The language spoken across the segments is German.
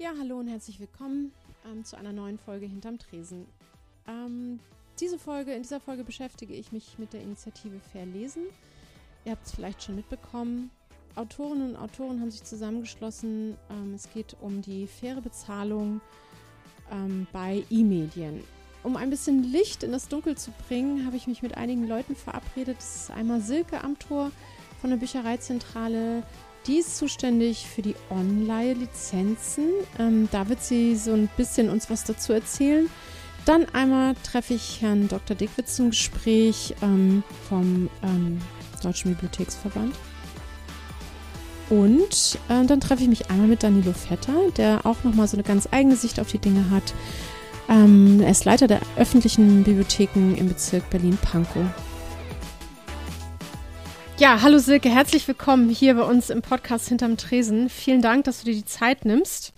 Ja, hallo und herzlich willkommen ähm, zu einer neuen Folge Hinterm Tresen. Ähm, diese Folge, in dieser Folge beschäftige ich mich mit der Initiative Fair Lesen. Ihr habt es vielleicht schon mitbekommen. Autorinnen und Autoren haben sich zusammengeschlossen. Ähm, es geht um die faire Bezahlung ähm, bei E-Medien. Um ein bisschen Licht in das Dunkel zu bringen, habe ich mich mit einigen Leuten verabredet. Das ist einmal Silke Amtor von der Büchereizentrale, die ist zuständig für die Online-Lizenzen. Ähm, da wird sie so ein bisschen uns was dazu erzählen. Dann einmal treffe ich Herrn Dr. Dickwitz zum Gespräch ähm, vom ähm, Deutschen Bibliotheksverband. Und äh, dann treffe ich mich einmal mit Danilo Vetter, der auch nochmal so eine ganz eigene Sicht auf die Dinge hat. Ähm, er ist Leiter der öffentlichen Bibliotheken im Bezirk Berlin-Pankow. Ja, hallo Silke, herzlich willkommen hier bei uns im Podcast Hinterm Tresen. Vielen Dank, dass du dir die Zeit nimmst.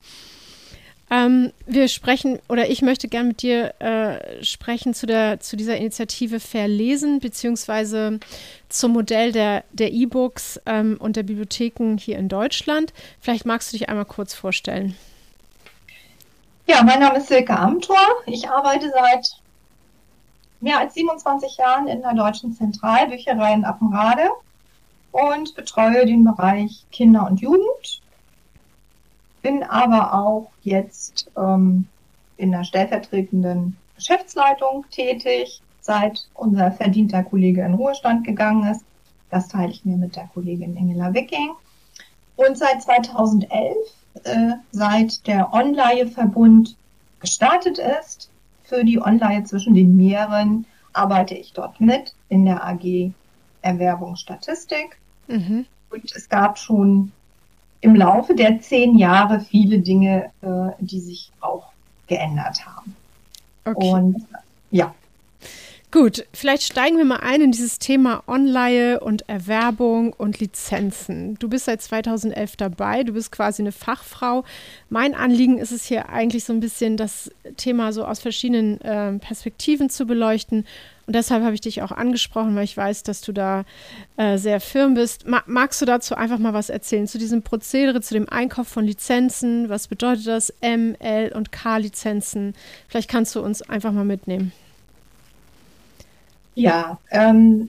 Ähm, wir sprechen, oder ich möchte gern mit dir äh, sprechen zu, der, zu dieser Initiative Verlesen, beziehungsweise zum Modell der E-Books ähm, und der Bibliotheken hier in Deutschland. Vielleicht magst du dich einmal kurz vorstellen. Ja, mein Name ist Silke Amthor. Ich arbeite seit mehr als 27 Jahren in der Deutschen Zentralbücherei in Appenrade und betreue den Bereich Kinder und Jugend. Bin aber auch jetzt ähm, in der stellvertretenden Geschäftsleitung tätig, seit unser verdienter Kollege in Ruhestand gegangen ist. Das teile ich mir mit der Kollegin Ingela Wicking. Und seit 2011, äh, seit der Online-Verbund gestartet ist, für die Online zwischen den Meeren, arbeite ich dort mit in der AG Erwerbung Statistik Mhm. Und es gab schon im Laufe der zehn Jahre viele Dinge, äh, die sich auch geändert haben. Okay. Und ja. Gut, vielleicht steigen wir mal ein in dieses Thema Online und Erwerbung und Lizenzen. Du bist seit 2011 dabei, du bist quasi eine Fachfrau. Mein Anliegen ist es hier eigentlich so ein bisschen, das Thema so aus verschiedenen äh, Perspektiven zu beleuchten und deshalb habe ich dich auch angesprochen, weil ich weiß, dass du da äh, sehr firm bist. Ma magst du dazu einfach mal was erzählen, zu diesem Prozedere, zu dem Einkauf von Lizenzen? Was bedeutet das? M, L und K-Lizenzen? Vielleicht kannst du uns einfach mal mitnehmen. Ja, ähm,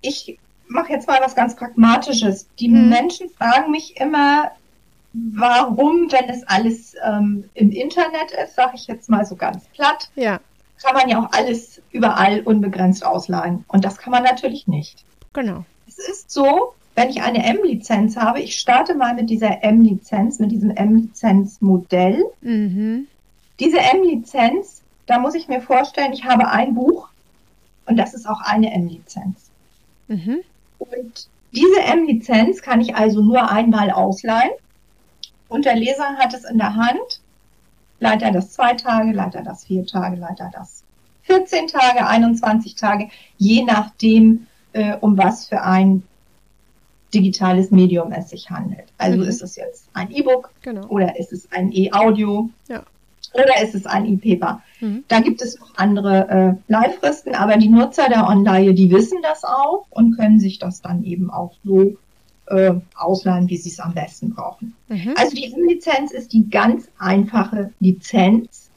ich mache jetzt mal was ganz Pragmatisches. Die hm. Menschen fragen mich immer, warum, wenn es alles ähm, im Internet ist, sage ich jetzt mal so ganz platt. Ja kann man ja auch alles überall unbegrenzt ausleihen. Und das kann man natürlich nicht. Genau. Es ist so, wenn ich eine M-Lizenz habe, ich starte mal mit dieser M-Lizenz, mit diesem M-Lizenz-Modell. Mhm. Diese M-Lizenz, da muss ich mir vorstellen, ich habe ein Buch und das ist auch eine M-Lizenz. Mhm. Und diese M-Lizenz kann ich also nur einmal ausleihen und der Leser hat es in der Hand Leiht er das zwei Tage, leiht er das vier Tage, leiht er das 14 Tage, 21 Tage, je nachdem, äh, um was für ein digitales Medium es sich handelt. Also mhm. ist es jetzt ein E-Book genau. oder ist es ein E-Audio ja. Oder ist es ein E-Paper. Mhm. Da gibt es noch andere äh, Leihfristen, aber die Nutzer der Online, die wissen das auch und können sich das dann eben auch so äh, ausleihen, wie sie es am besten brauchen. Mhm. Also die M-Lizenz ist die ganz einfache Lizenz,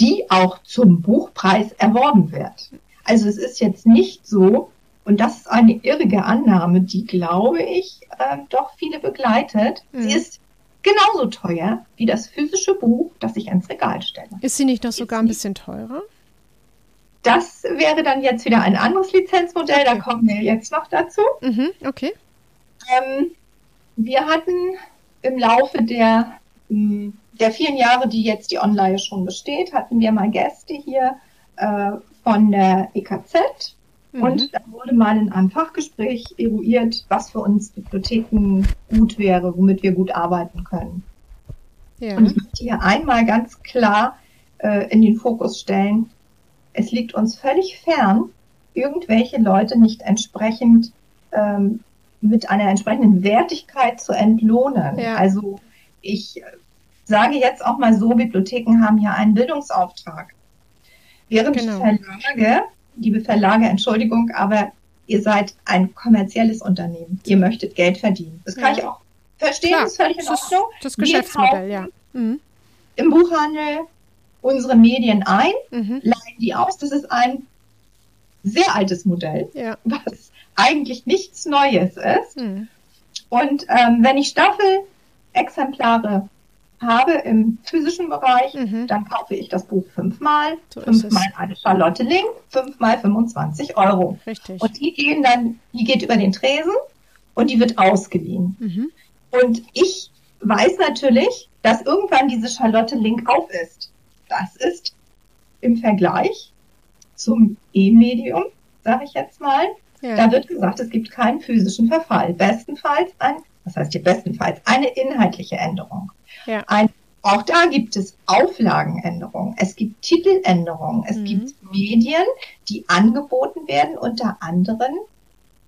die auch zum Buchpreis erworben wird. Also es ist jetzt nicht so, und das ist eine irrige Annahme, die, glaube ich, äh, doch viele begleitet. Mhm. Sie ist genauso teuer wie das physische Buch, das ich ins Regal stelle. Ist sie nicht noch sogar ein bisschen teurer? Das wäre dann jetzt wieder ein anderes Lizenzmodell, okay. da kommen wir jetzt noch dazu. Mhm, okay. Ähm, wir hatten im Laufe der, hm, der vielen Jahre, die jetzt die Online schon besteht, hatten wir mal Gäste hier äh, von der EKZ. Mhm. Und da wurde mal in einem Fachgespräch eruiert, was für uns Bibliotheken gut wäre, womit wir gut arbeiten können. Ja. Und ich möchte hier einmal ganz klar äh, in den Fokus stellen, es liegt uns völlig fern, irgendwelche Leute nicht entsprechend ähm, mit einer entsprechenden Wertigkeit zu entlohnen. Ja. Also ich sage jetzt auch mal so, Bibliotheken haben ja einen Bildungsauftrag. Während genau. Verlage, liebe Verlage, Entschuldigung, aber ihr seid ein kommerzielles Unternehmen. Ihr möchtet Geld verdienen. Das kann ja. ich auch verstehen, Klar, das ist völlig in Ordnung. Das Geschäftsmodell, ja. Mhm. Im Buchhandel unsere Medien ein, mhm. leihen die aus. Das ist ein sehr altes Modell, ja. was eigentlich nichts Neues ist. Mhm. Und ähm, wenn ich Staffelexemplare habe im physischen Bereich, mhm. dann kaufe ich das Buch fünfmal, so fünfmal eine Charlotte Link, fünfmal 25 Euro. Richtig. Und die gehen dann, die geht über den Tresen und die wird ausgeliehen. Mhm. Und ich weiß natürlich, dass irgendwann diese Charlotte Link auf ist. Das ist im Vergleich zum E-Medium, sage ich jetzt mal, ja. da wird gesagt, es gibt keinen physischen Verfall. Bestenfalls ein, was heißt hier bestenfalls, eine inhaltliche Änderung. Ja. Ein, auch da gibt es Auflagenänderungen, es gibt Titeländerungen, es mhm. gibt Medien, die angeboten werden, unter anderem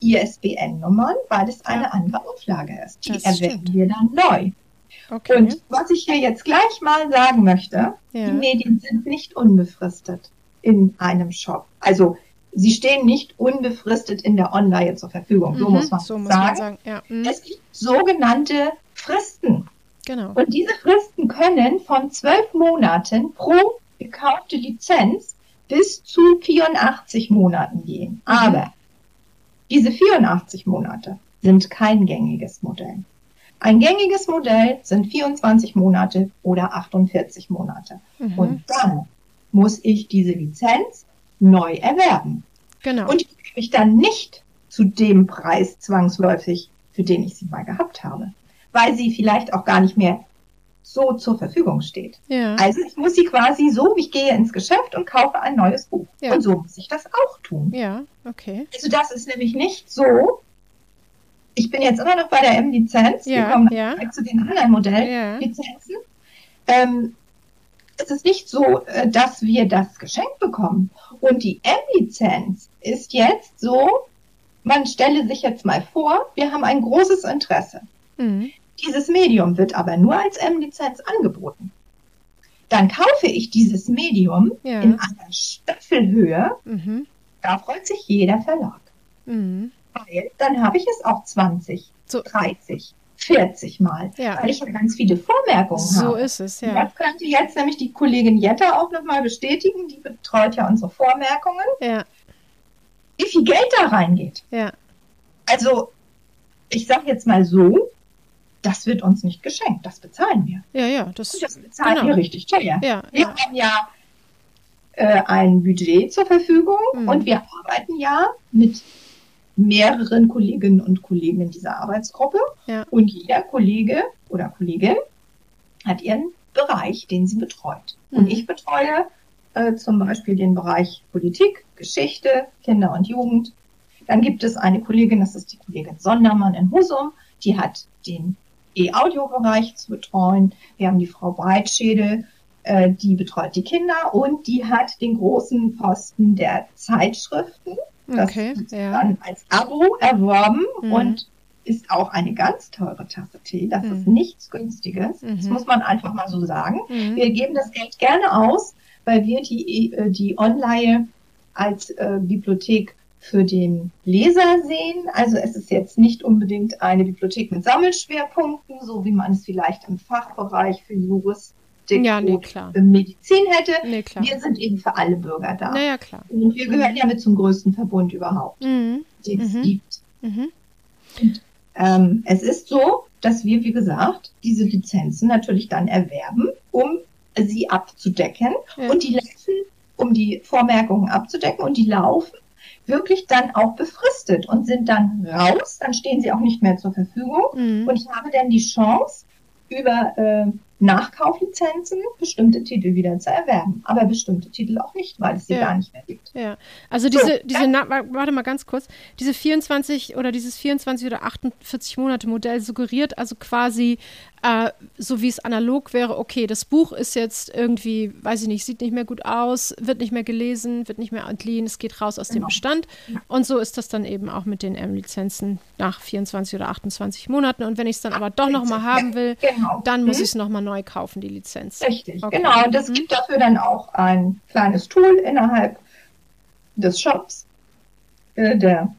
ISBN-Nummern, weil es eine andere Auflage ist. Die erwähnen wir dann neu. Okay. Und was ich hier jetzt gleich mal sagen möchte, ja. die Medien sind nicht unbefristet in einem Shop. Also sie stehen nicht unbefristet in der Online zur Verfügung. So mhm, muss man so sagen. Muss man sagen. Ja. Mhm. Es gibt sogenannte Fristen. Genau. Und diese Fristen können von zwölf Monaten pro gekaufte Lizenz bis zu 84 Monaten gehen. Mhm. Aber diese 84 Monate sind kein gängiges Modell. Ein gängiges Modell sind 24 Monate oder 48 Monate. Mhm. Und dann muss ich diese Lizenz neu erwerben. Genau. Und die kriege ich dann nicht zu dem Preis zwangsläufig, für den ich sie mal gehabt habe weil sie vielleicht auch gar nicht mehr so zur Verfügung steht. Ja. Also ich muss sie quasi so, ich gehe ins Geschäft und kaufe ein neues Buch. Ja. Und so muss ich das auch tun. Ja, okay. Also das ist nämlich nicht so. Ich bin jetzt immer noch bei der M-Lizenz. Ja, Wir kommen ja. zu den anderen Modelllizenzen. Ja. Ähm, es ist nicht so, äh, dass wir das geschenkt bekommen. Und die M-Lizenz ist jetzt so, man stelle sich jetzt mal vor, wir haben ein großes Interesse. Mhm. Dieses Medium wird aber nur als M-Lizenz angeboten. Dann kaufe ich dieses Medium ja. in einer Staffelhöhe. Mhm. Da freut sich jeder Verlag. Mhm. Weil dann habe ich es auch 20, so. 30, 40 Mal. Ja. Weil ich ja ganz viele Vormerkungen so habe. So ist es, ja. Das könnte jetzt nämlich die Kollegin Jetta auch nochmal bestätigen. Die betreut ja unsere Vormerkungen. Ja. Wie viel Geld da reingeht. Ja. Also, ich sage jetzt mal so, das wird uns nicht geschenkt, das bezahlen wir. Ja, ja, das, Und das bezahlen genau. wir richtig teuer. Ja, wir ja. haben ja äh, ein Budget zur Verfügung mhm. und wir arbeiten ja mit mehreren Kolleginnen und Kollegen in dieser Arbeitsgruppe. Ja. Und jeder Kollege oder Kollegin hat ihren Bereich, den sie betreut. Mhm. Und ich betreue äh, zum Beispiel den Bereich Politik, Geschichte, Kinder und Jugend. Dann gibt es eine Kollegin, das ist die Kollegin Sondermann in Husum, die hat den E-Audio-Bereich zu betreuen. Wir haben die Frau Breitschädel, äh, die betreut die Kinder und die hat den großen Posten der Zeitschriften. Das okay, ist ja. dann als Abo erworben mhm. und ist auch eine ganz teure Tasse Tee. Das mhm. ist nichts Günstiges. Mhm. Das muss man einfach mal so sagen. Mhm. Wir geben das Geld gerne aus, weil wir die, äh, die Online als äh, Bibliothek für den Leser sehen. Also es ist jetzt nicht unbedingt eine Bibliothek mit Sammelschwerpunkten, so wie man es vielleicht im Fachbereich für Juristik ja, nee, klar. Medizin hätte. Nee, klar. Wir sind eben für alle Bürger da. Naja, klar. Und wir gehören mhm. ja mit zum größten Verbund überhaupt, mhm. den es mhm. gibt. Mhm. Und, ähm, es ist so, dass wir, wie gesagt, diese Lizenzen natürlich dann erwerben, um sie abzudecken. Ja. Und die laufen, um die Vormerkungen abzudecken, und die laufen wirklich dann auch befristet und sind dann raus, dann stehen sie auch nicht mehr zur Verfügung. Mhm. Und ich habe dann die Chance, über äh, Nachkauflizenzen, bestimmte Titel wieder zu erwerben, aber bestimmte Titel auch nicht, weil es sie Ja. gar nicht mehr gibt. Ja, also diese, So, diese Na wa- warte mal ganz kurz, diese 24 oder dieses 24 oder 48 Monate Modell suggeriert also quasi, äh, so wie es analog wäre, okay, das Buch ist jetzt irgendwie, weiß ich nicht, sieht nicht mehr gut aus, wird nicht mehr gelesen, wird nicht mehr entliehen, es geht raus aus dem Genau. Bestand. Ja. Und so ist das dann eben auch mit den M-Lizenzen nach 24 oder 28 Monaten. Und wenn ich es dann aber doch nochmal Ja, haben will, Genau. dann muss Mhm. ich es nochmal neu kaufen, die Lizenz. Richtig, Okay. genau. Und es Mhm. gibt dafür dann auch ein kleines Tool innerhalb des Shops äh, der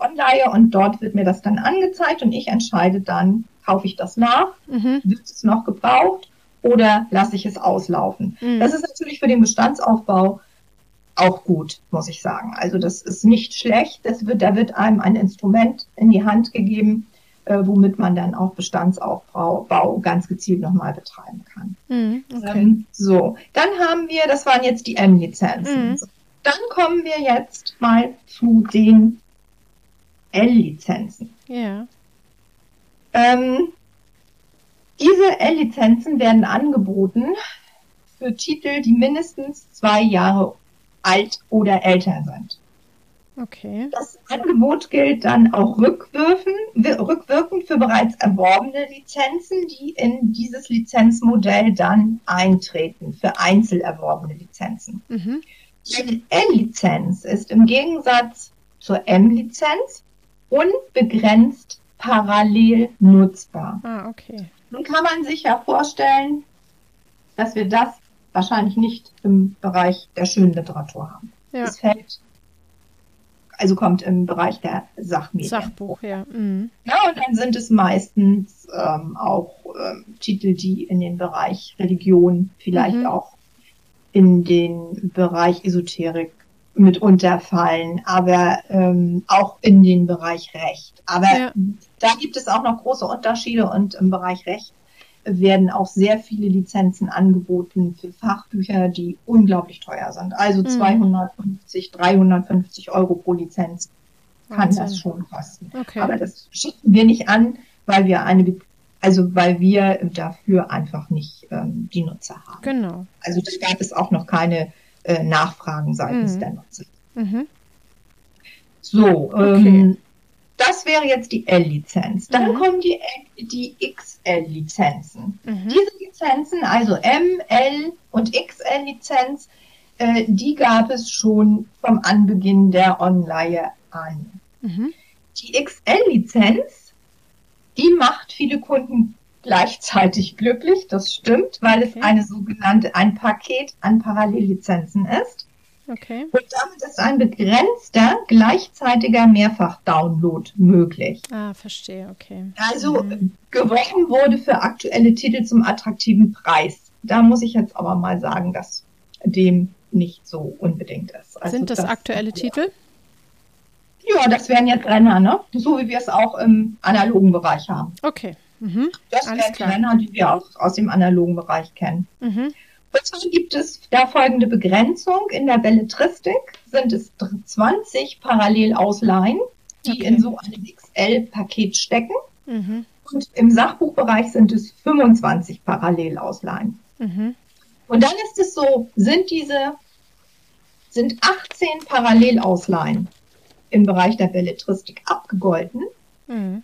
Online und dort wird mir das dann angezeigt und ich entscheide dann, kaufe ich das nach, Mhm. wird es noch gebraucht oder lasse ich es auslaufen. Mhm. Das ist natürlich für den Bestandsaufbau auch gut, muss ich sagen. Also das ist nicht schlecht. Das wird, da wird einem ein Instrument in die Hand gegeben, äh, womit man dann auch Bestandsaufbau Bau ganz gezielt nochmal betreiben kann. Mhm. Okay. Ähm, so, dann haben wir, das waren jetzt die M-Lizenzen. Mhm. Dann kommen wir jetzt mal zu den L-Lizenzen. Ja. Ähm, diese L-Lizenzen werden angeboten für Titel, die mindestens zwei Jahre alt oder älter sind. Okay. Das Angebot gilt dann auch rückwirkend, wir- rückwirkend für bereits erworbene Lizenzen, die in dieses Lizenzmodell dann eintreten, für einzel erworbene Lizenzen. Mhm. Die L-Lizenz ist im Gegensatz zur M-Lizenz unbegrenzt parallel nutzbar. Ah, okay. Nun kann man sich ja vorstellen, dass wir das wahrscheinlich nicht im Bereich der schönen Literatur haben. Ja. Es fällt, also kommt im Bereich der Sachmedien. Sachbuch, ja. Mhm. Ja, und dann sind es meistens ähm, auch ähm, Titel, die in den Bereich Religion, vielleicht Mhm. auch in den Bereich Esoterik mitunter fallen, aber ähm, auch in den Bereich Recht. Aber Ja. da gibt es auch noch große Unterschiede und im Bereich Recht werden auch sehr viele Lizenzen angeboten für Fachbücher, die unglaublich teuer sind. Also Mhm. 250, 350 Euro pro Lizenz kann Wahnsinn. das schon kosten. Okay. Aber das schicken wir nicht an, weil wir eine, also weil wir dafür einfach nicht ähm, die Nutzer haben. genau. Also da gab es auch noch keine äh, Nachfragen seitens Mhm. der Nutzer. Mhm. So, Okay. ähm, das wäre jetzt die L-Lizenz. Dann Mhm. kommen die, die XL-Lizenzen. Mhm. Diese Lizenzen, also M, L und XL-Lizenz, äh, die gab es schon vom Anbeginn der Online an. Mhm. Die XL-Lizenz, die macht viele Kunden gleichzeitig glücklich, das stimmt, weil es Okay. eine sogenannte, ein Paket an Parallellizenzen ist. Okay. Und damit ist ein begrenzter, gleichzeitiger Mehrfach-Download möglich. Ah, verstehe, okay. Also Mhm. geworben wurde für aktuelle Titel zum attraktiven Preis. Da muss ich jetzt aber mal sagen, dass dem nicht so unbedingt ist. Also Sind das aktuelle Titel? Ja, das wären jetzt Renner, ne? So wie wir es auch im analogen Bereich haben. Okay. Mhm. Das Alles wären klar. Renner, die wir auch aus dem analogen Bereich kennen. Mhm. Und zwar gibt es da folgende Begrenzung. In der Belletristik sind es 20 Parallelausleihen, die Okay. in so einem XL-Paket stecken. Mhm. Und im Sachbuchbereich sind es 25 Parallelausleihen. Mhm. Und dann ist es so, sind diese, sind 18 Parallelausleihen im Bereich der Belletristik abgegolten, Mhm.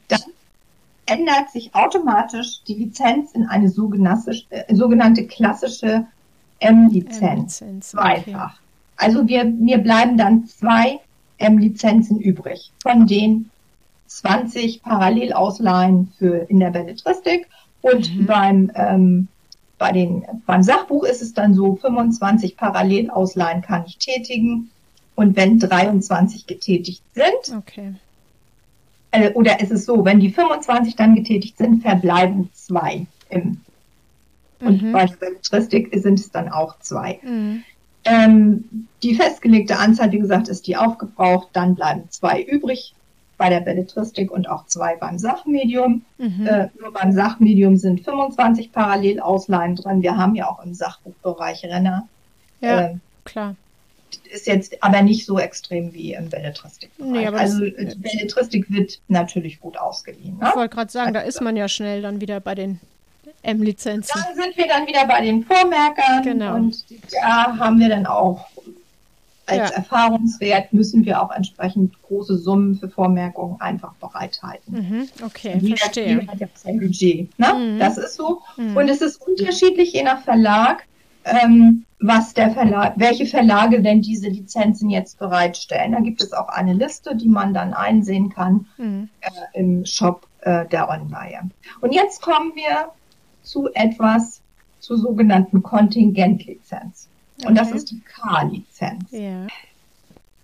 Ändert sich automatisch die Lizenz in eine sogenannte, äh, sogenannte klassische M-Lizenz. M-Lizenz, Zweifach. Also wir, mir bleiben dann zwei M-Lizenzen übrig. Von den 20 Parallelausleihen für in der Belletristik und Mhm. beim, ähm, bei den, beim Sachbuch ist es dann so, 25 Parallelausleihen kann ich tätigen. Und wenn 23 getätigt sind, Okay. Äh, oder ist es so, wenn die 25 dann getätigt sind, verbleiben zwei im und Mhm. bei der Belletristik sind es dann auch zwei. Mhm. Ähm, die festgelegte Anzahl, wie gesagt, ist die aufgebraucht. Dann bleiben zwei übrig bei der Belletristik und auch zwei beim Sachmedium. Mhm. Äh, nur beim Sachmedium sind 25 Parallelausleihen drin. Wir haben ja auch im Sachbuchbereich Renner. ja, Ähm, klar. Ist jetzt aber nicht so extrem wie im Belletristikbereich. Nee, also das- die Belletristik wird natürlich gut ausgeliehen. Ne? Ich wollte gerade sagen, da ist man ja schnell dann wieder bei den M-Lizenzen. Dann sind wir dann wieder bei den Vormerkern. Genau. Und da haben wir dann auch als Ja. Erfahrungswert müssen wir auch entsprechend große Summen für Vormerkungen einfach bereithalten. Mhm, okay, Jeder verstehe. Jeder hat ja sein Budget. Ne? Mhm. Das ist so. Mhm. Und es ist unterschiedlich je nach Verlag, ähm, was der Verlag, welche Verlage denn diese Lizenzen jetzt bereitstellen. Da gibt es auch eine Liste, die man dann einsehen kann Mhm. äh, im Shop äh, der Online. Und jetzt kommen wir zu etwas zur sogenannten Kontingentlizenz. Und das Okay. ist die K-Lizenz. Ja.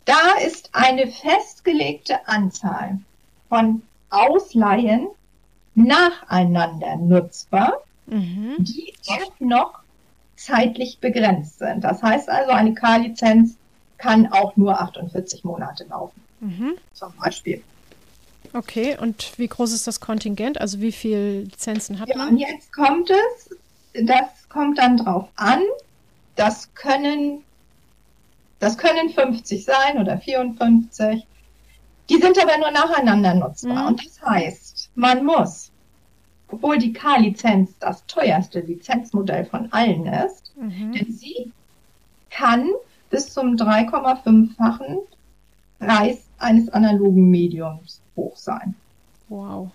Da ist eine festgelegte Anzahl von Ausleihen nacheinander nutzbar, Mhm. die auch noch zeitlich begrenzt sind. Das heißt also, eine K-Lizenz kann auch nur 48 Monate laufen, Mhm. zum Beispiel. Okay, und wie groß ist das Kontingent? Also wie viele Lizenzen hat Ja, und man? jetzt kommt es, das kommt dann drauf an, das können, das können 50 sein oder 54. Die sind aber nur nacheinander nutzbar. Mhm. Und das heißt, man muss, obwohl die K-Lizenz das teuerste Lizenzmodell von allen ist, Mhm. denn sie kann bis zum 3,5-fachen Preis eines analogen Mediums hoch sein. Wow.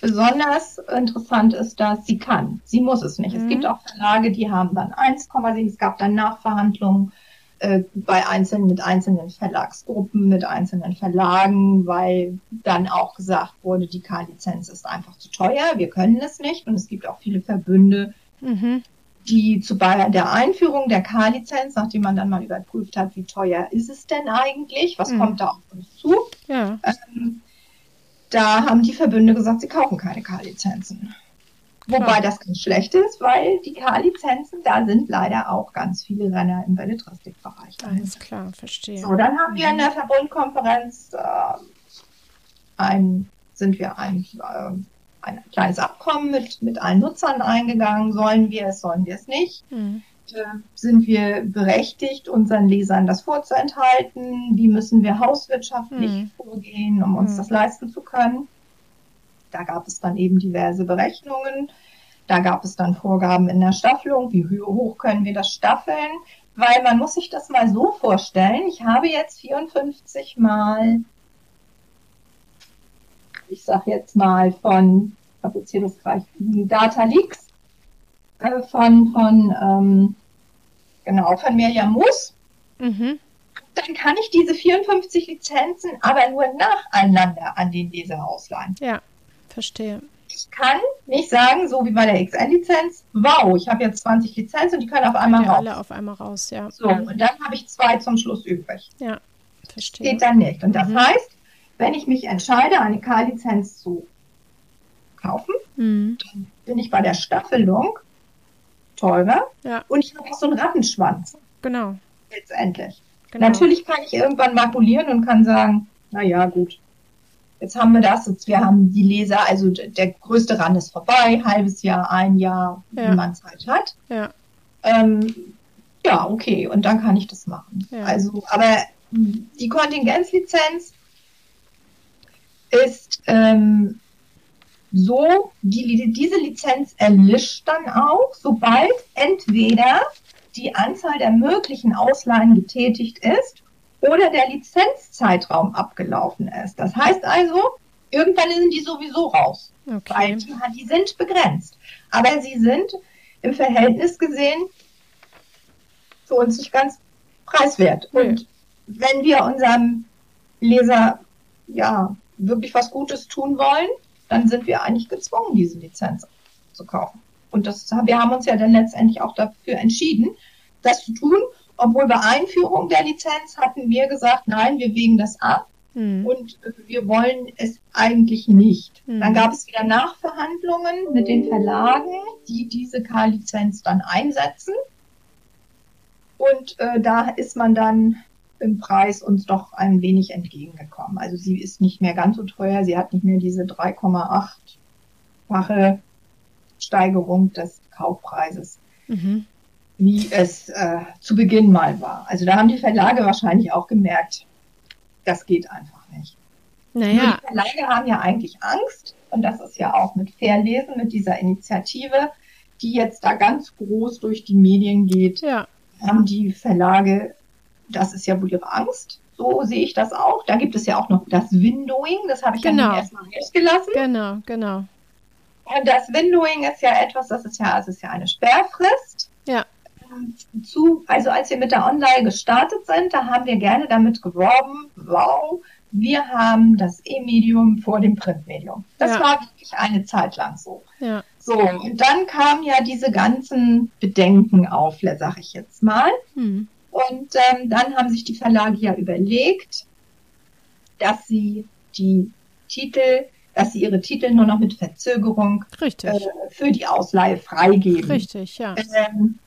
Besonders interessant ist, dass sie kann. Sie muss es nicht. Mhm. Es gibt auch Verlage, die haben dann 1,7. Es gab dann Nachverhandlungen äh, bei einzelnen, mit einzelnen Verlagsgruppen, mit einzelnen Verlagen, weil dann auch gesagt wurde, die K-Lizenz ist einfach zu teuer. Wir können es nicht. Und es gibt auch viele Verbünde, Mhm. die zu bei der Einführung der K-Lizenz, nachdem man dann mal überprüft hat, wie teuer ist es denn eigentlich, was Mhm. kommt da auf uns zu, Ja. ähm, da haben die Verbünde gesagt, sie kaufen keine K-Lizenzen. Wobei Klar. das ganz schlecht ist, weil die K-Lizenzen, da sind leider auch ganz viele Renner im Belletristikbereich. Alles klar, verstehe. So, dann haben wir in der Verbundkonferenz äh, ein, sind wir ein, äh, ein kleines Abkommen mit, mit allen Nutzern eingegangen. Sollen wir es, sollen wir es nicht? Mhm. Äh, sind wir berechtigt, unseren Lesern das vorzuenthalten? Wie müssen wir hauswirtschaftlich Mhm. vorgehen, um uns Mhm. das leisten zu können? Da gab es dann eben diverse Berechnungen. Da gab es dann Vorgaben in der Staffelung, wie hoch können wir das staffeln? Weil man muss sich das mal so vorstellen. Ich habe jetzt 54 mal, ich sag jetzt mal von, ich habe jetzt hier das gleich, Data Leaks, äh, von, von, ähm, genau, von Mirjam Moos. Mhm. Dann kann ich diese 54 Lizenzen aber nur nacheinander an den Leser ausleihen. Ja, verstehe. Ich kann nicht sagen, so wie bei der XN-Lizenz, wow, ich habe jetzt 20 Lizenzen und die können auf einmal Ja, raus. alle auf einmal raus, ja. So, und dann habe ich zwei zum Schluss übrig. Verstehe. Geht dann nicht. Und das Mhm. heißt, wenn ich mich entscheide, eine K-Lizenz zu kaufen, Mhm. bin ich bei der Staffelung teurer Ja. und ich habe auch so einen Rattenschwanz Genau. letztendlich. genau. Natürlich kann ich irgendwann makulieren und kann sagen, na ja, gut. Jetzt haben wir das, jetzt wir haben die Leser, also der größte Rand ist vorbei, halbes Jahr, ein Jahr, Ja. wie man Zeit hat. Ja. Ähm, ja, okay, und dann kann ich das machen. Ja. Also, aber die Kontingenzlizenz ist ähm, so, die, diese Lizenz erlischt dann auch, sobald entweder die Anzahl der möglichen Ausleihen getätigt ist oder der Lizenzzeitraum abgelaufen ist. Das heißt also, irgendwann sind die sowieso raus, weil Okay. die, die sind begrenzt. Aber sie sind im Verhältnis gesehen für uns nicht ganz preiswert. Nee. Und wenn wir unserem Leser ja wirklich was Gutes tun wollen, dann sind wir eigentlich gezwungen, diese Lizenz zu kaufen. Und das, wir haben uns ja dann letztendlich auch dafür entschieden, das zu tun, obwohl bei Einführung der Lizenz hatten wir gesagt, nein, wir wägen das ab Mhm. und wir wollen es eigentlich nicht. Mhm. Dann gab es wieder Nachverhandlungen mit den Verlagen, die diese K-Lizenz dann einsetzen. Und äh, da ist man dann im Preis uns doch ein wenig entgegengekommen. Also sie ist nicht mehr ganz so teuer, sie hat nicht mehr diese 3,8-fache Steigerung des Kaufpreises Mhm. Wie es äh, zu Beginn mal war. Also da haben die Verlage wahrscheinlich auch gemerkt, das geht einfach nicht. Nur Naja, die Verlage haben ja eigentlich Angst, und das ist ja auch mit Fairlesen, mit dieser Initiative, die jetzt da ganz groß durch die Medien geht, ja. haben die Verlage, das ist ja wohl ihre Angst. So sehe ich das auch. Da gibt es ja auch noch das Windowing, das habe ich genau. ja erstmal ausgelassen. Genau, genau. Und das Windowing ist ja etwas, das ist ja, es ist ja eine Sperrfrist. Ja. Zu, also als wir mit der Online gestartet sind, da haben wir gerne damit geworben, wow, wir haben das E-Medium vor dem Printmedium. Das Ja. war wirklich eine Zeit lang so. Ja. So, und dann kamen ja diese ganzen Bedenken auf, sag ich jetzt mal. Hm. Und ähm, dann haben sich die Verlage ja überlegt, dass sie die Titel, dass sie ihre Titel nur noch mit Verzögerung äh, für die Ausleihe freigeben. Richtig, ja. Ähm,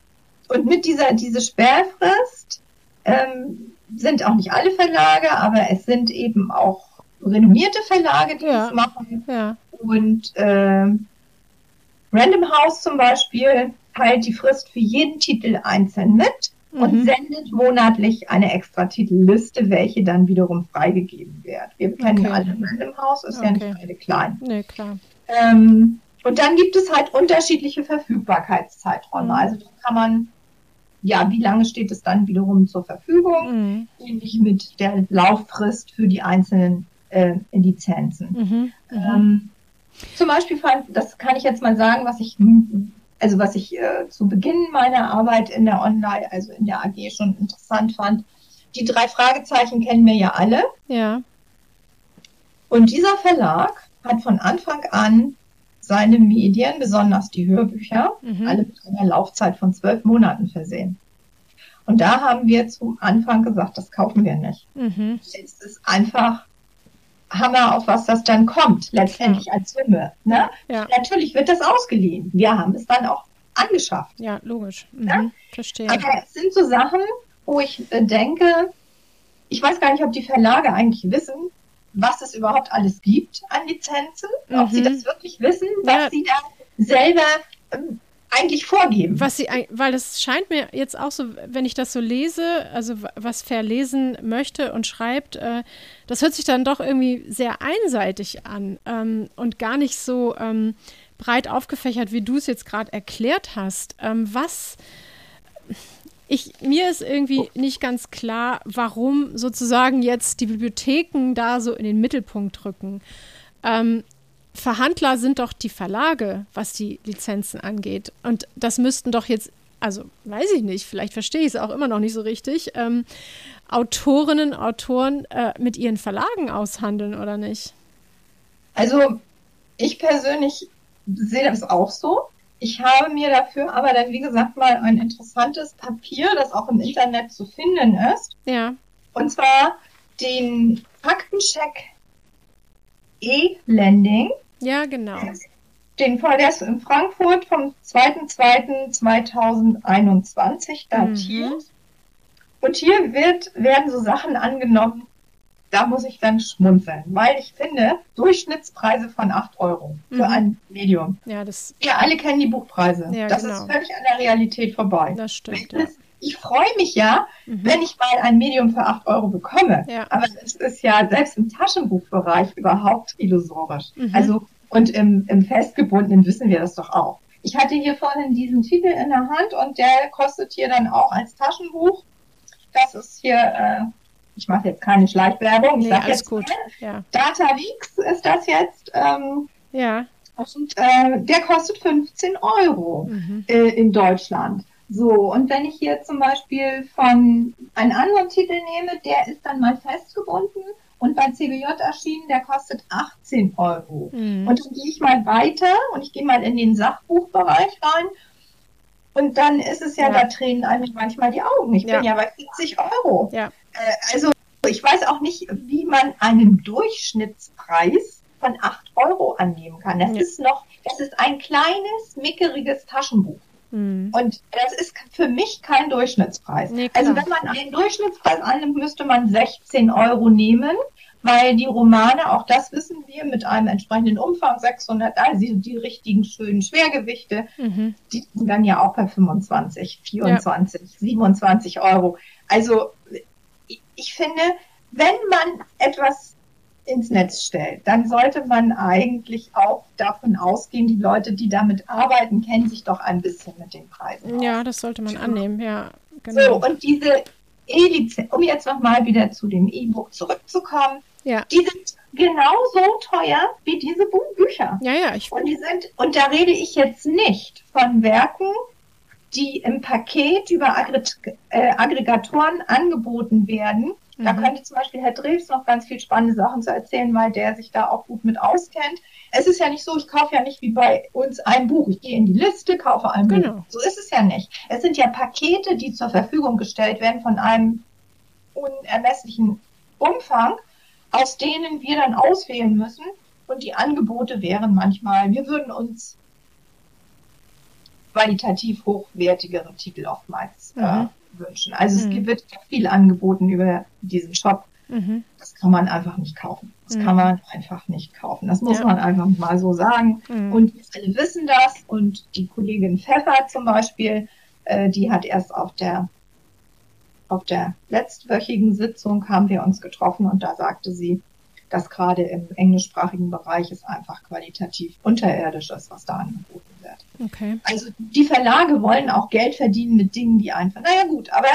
und mit dieser diese Sperrfrist ähm, sind auch nicht alle Verlage, aber es sind eben auch renommierte Verlage, die Ja. das machen. Ja. Und ähm, Random House zum Beispiel teilt die Frist für jeden Titel einzeln mit und Mhm. sendet monatlich eine extra Titelliste, welche dann wiederum freigegeben wird. Wir kennen Okay. alle Random House, ist ja nicht Okay. gerade klein. Nee, klar. Ähm, und dann gibt es halt unterschiedliche Verfügbarkeitszeiträume. Mhm. Also da kann man, ja, wie lange steht es dann wiederum zur Verfügung? Mhm. Ähnlich mit der Lauffrist für die einzelnen äh, Lizenzen. Mhm. Mhm. Ähm, zum Beispiel fand, das kann ich jetzt mal sagen, was ich, also was ich äh, zu Beginn meiner Arbeit in der Online, also in der AG schon interessant fand. Die drei Fragezeichen kennen wir ja alle. Ja. Und dieser Verlag hat von Anfang an seine Medien, besonders die Hörbücher, Mhm. alle mit einer Laufzeit von zwölf Monaten versehen. Und da haben wir zum Anfang gesagt, das kaufen wir nicht. Mhm. Es ist einfach Hammer, auf was das dann kommt, letztendlich als Summe. Ne? Ja. Natürlich wird das ausgeliehen. Wir haben es dann auch angeschafft. Ja, logisch. Mhm. Ja? Verstehe. Aber es sind so Sachen, wo ich äh, denke, ich weiß gar nicht, ob die Verlage eigentlich wissen, was es überhaupt alles gibt an Lizenzen, ob sie Mhm. das wirklich wissen, was Ja. sie da selber ähm, eigentlich vorgeben. Was sie, weil es scheint mir jetzt auch so, wenn ich das so lese, also was verlesen möchte und schreibt, äh, das hört sich dann doch irgendwie sehr einseitig an ähm, und gar nicht so ähm, breit aufgefächert, wie du es jetzt gerade erklärt hast. Ähm, was ich, mir ist irgendwie nicht ganz klar, warum sozusagen jetzt die Bibliotheken da so in den Mittelpunkt rücken. Ähm, Verhandler sind doch die Verlage, was die Lizenzen angeht. Und das müssten doch jetzt, also weiß ich nicht, vielleicht verstehe ich es auch immer noch nicht so richtig, ähm, Autorinnen, Autoren äh, mit ihren Verlagen aushandeln oder nicht? Also ich persönlich sehe das auch so. Ich habe mir dafür aber dann, wie gesagt, mal ein interessantes Papier, das auch im Internet zu finden ist, Ja. und zwar den Faktencheck E-Landing. Ja, genau. Den ist in Frankfurt vom 2.2.2021 datiert. Mhm. Und hier wird, werden so Sachen angenommen, da muss ich dann schmunzeln, weil ich finde, Durchschnittspreise von 8 Euro für Mhm. ein Medium. Ja, das, Wir alle kennen die Buchpreise. Ja, das genau. ist völlig an der Realität vorbei. das stimmt, ja. Ich freue mich ja, Mhm. wenn ich mal ein Medium für 8 Euro bekomme. Ja. Aber es ist ja selbst im Taschenbuchbereich überhaupt illusorisch. Mhm. Also, und im, im Festgebundenen wissen wir das doch auch. Ich hatte hier vorhin diesen Titel in der Hand und der kostet hier dann auch als Taschenbuch. Das ist hier, äh, ich mache jetzt keine Schleichwerbung. Ich Nee, sag jetzt gut. Ja. Data Weeks ist das jetzt. Ähm, Ja. und äh, der kostet 15 Euro Mhm. äh, in Deutschland. So, und wenn ich hier zum Beispiel von einem anderen Titel nehme, der ist dann mal festgebunden und bei CGJ erschienen, der kostet 18 Euro. Mhm. Und dann gehe ich mal weiter und ich gehe mal in den Sachbuchbereich rein. Und dann ist es ja, Ja. da tränen eigentlich manchmal die Augen. Ich Ja. bin ja bei 40 Euro. Ja. Äh, also ich weiß auch nicht, wie man einen Durchschnittspreis von 8 Euro annehmen kann. Das Ja. ist noch, das ist ein kleines, mickeriges Taschenbuch. Mhm. Und das ist für mich kein Durchschnittspreis. Nee, also wenn man einen Durchschnittspreis annimmt, müsste man 16 Euro nehmen, weil die Romane, auch das wissen wir, mit einem entsprechenden Umfang 600, also die, die richtigen schönen Schwergewichte, Mhm. die sind dann ja auch bei 25, 24, 27 Euro. Also ich, finde, wenn man etwas ins Netz stellt, dann sollte man eigentlich auch davon ausgehen, die Leute, die damit arbeiten, kennen sich doch ein bisschen mit den Preisen. Ja, aus. das sollte man annehmen, ja. Genau. So, und diese E-Lizenz, um jetzt nochmal wieder zu dem E-Book zurückzukommen, ja. die sind genauso teuer wie diese Bücher. Ja, ja. Ich und, die sind, und da rede ich jetzt nicht von Werken, die im Paket über äh, Aggregatoren angeboten werden. Mhm. Da könnte zum Beispiel Herr Drews noch ganz viel spannende Sachen zu erzählen, weil der sich da auch gut mit auskennt. Es ist ja nicht so, ich kaufe ja nicht wie bei uns ein Buch. Ich gehe in die Liste, kaufe ein genau. Buch. So ist es ja nicht. Es sind ja Pakete, die zur Verfügung gestellt werden von einem unermesslichen Umfang, aus denen wir dann auswählen müssen. Und die Angebote wären manchmal, wir würden uns qualitativ hochwertigere Titel oftmals äh, mhm. äh, wünschen. Also mhm. es wird viel angeboten über diesen Shop. Mhm. Das kann man einfach nicht kaufen. Das mhm. kann man einfach nicht kaufen. Das muss ja. man einfach mal so sagen. Mhm. Und alle wissen das. Und die Kollegin Pfeffer zum Beispiel, äh, die hat erst auf der auf der letztwöchigen Sitzung haben wir uns getroffen und da sagte sie, dass gerade im englischsprachigen Bereich es einfach qualitativ unterirdisch ist, was da angeboten wird. Okay. Also die Verlage wollen auch Geld verdienen mit Dingen, die einfach, naja gut, aber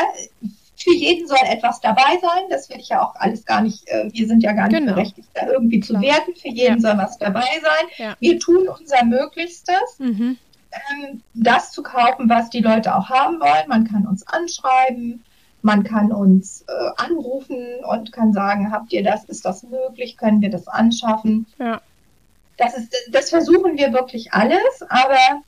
für jeden soll etwas dabei sein. Das will ich ja auch alles gar nicht, äh, wir sind ja gar nicht genau. berechtigt, da irgendwie Klar. zu werten. Für jeden ja. soll was dabei sein. Ja. Wir tun unser Möglichstes. Mhm. Ähm, das zu kaufen, was die Leute auch haben wollen. Man kann uns anschreiben, man kann uns äh, anrufen und kann sagen, habt ihr das, ist das möglich, können wir das anschaffen? Ja. Das, ist, das versuchen wir wirklich alles, aber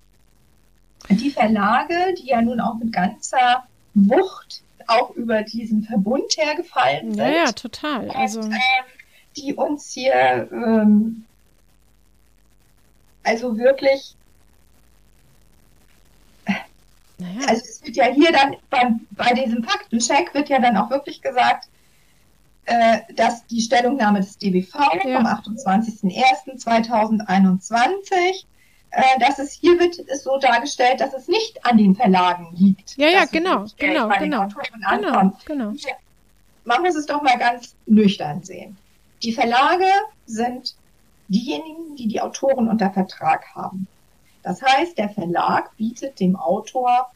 die Verlage, die ja nun auch mit ganzer Wucht auch über diesen Verbund hergefallen sind. Ja, ja, total. Also und, ähm, die uns hier ähm, also wirklich naja. Also es wird ja hier dann beim, bei diesem Faktencheck wird ja dann auch wirklich gesagt, äh, dass die Stellungnahme des DBV ja. vom 28.01.2021 äh, dass es hier wird ist so dargestellt, dass es nicht an den Verlagen liegt. Ja, ja, genau, genau, genau, genau, genau. Man muss es doch mal ganz nüchtern sehen. Die Verlage sind diejenigen, die die Autoren unter Vertrag haben. Das heißt, der Verlag bietet dem Autor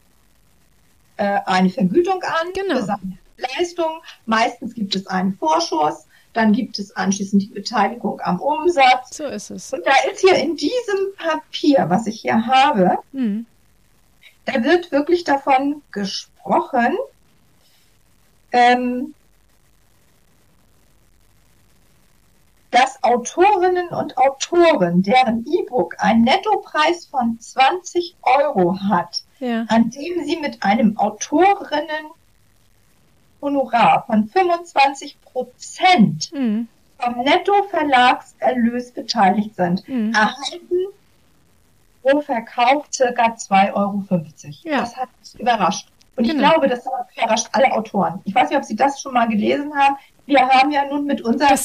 äh, eine Vergütung an genau. für seine Leistung. Meistens gibt es einen Vorschuss, dann gibt es anschließend die Beteiligung am Umsatz. So ist es. Und da ist hier in diesem Papier, was ich hier habe, mhm. da wird wirklich davon gesprochen, ähm, dass Autorinnen und Autoren, deren E-Book einen Nettopreis von 20 Euro hat, ja. an dem sie mit einem Autorinnenhonorar von 25 Prozent mhm. vom Nettoverlagserlös beteiligt sind, mhm. erhalten pro Verkauf circa 2,50 Euro. Ja. Das hat mich überrascht. Und genau. ich glaube, das überrascht alle Autoren. Ich weiß nicht, ob Sie das schon mal gelesen haben. Wir haben ja nun mit unserer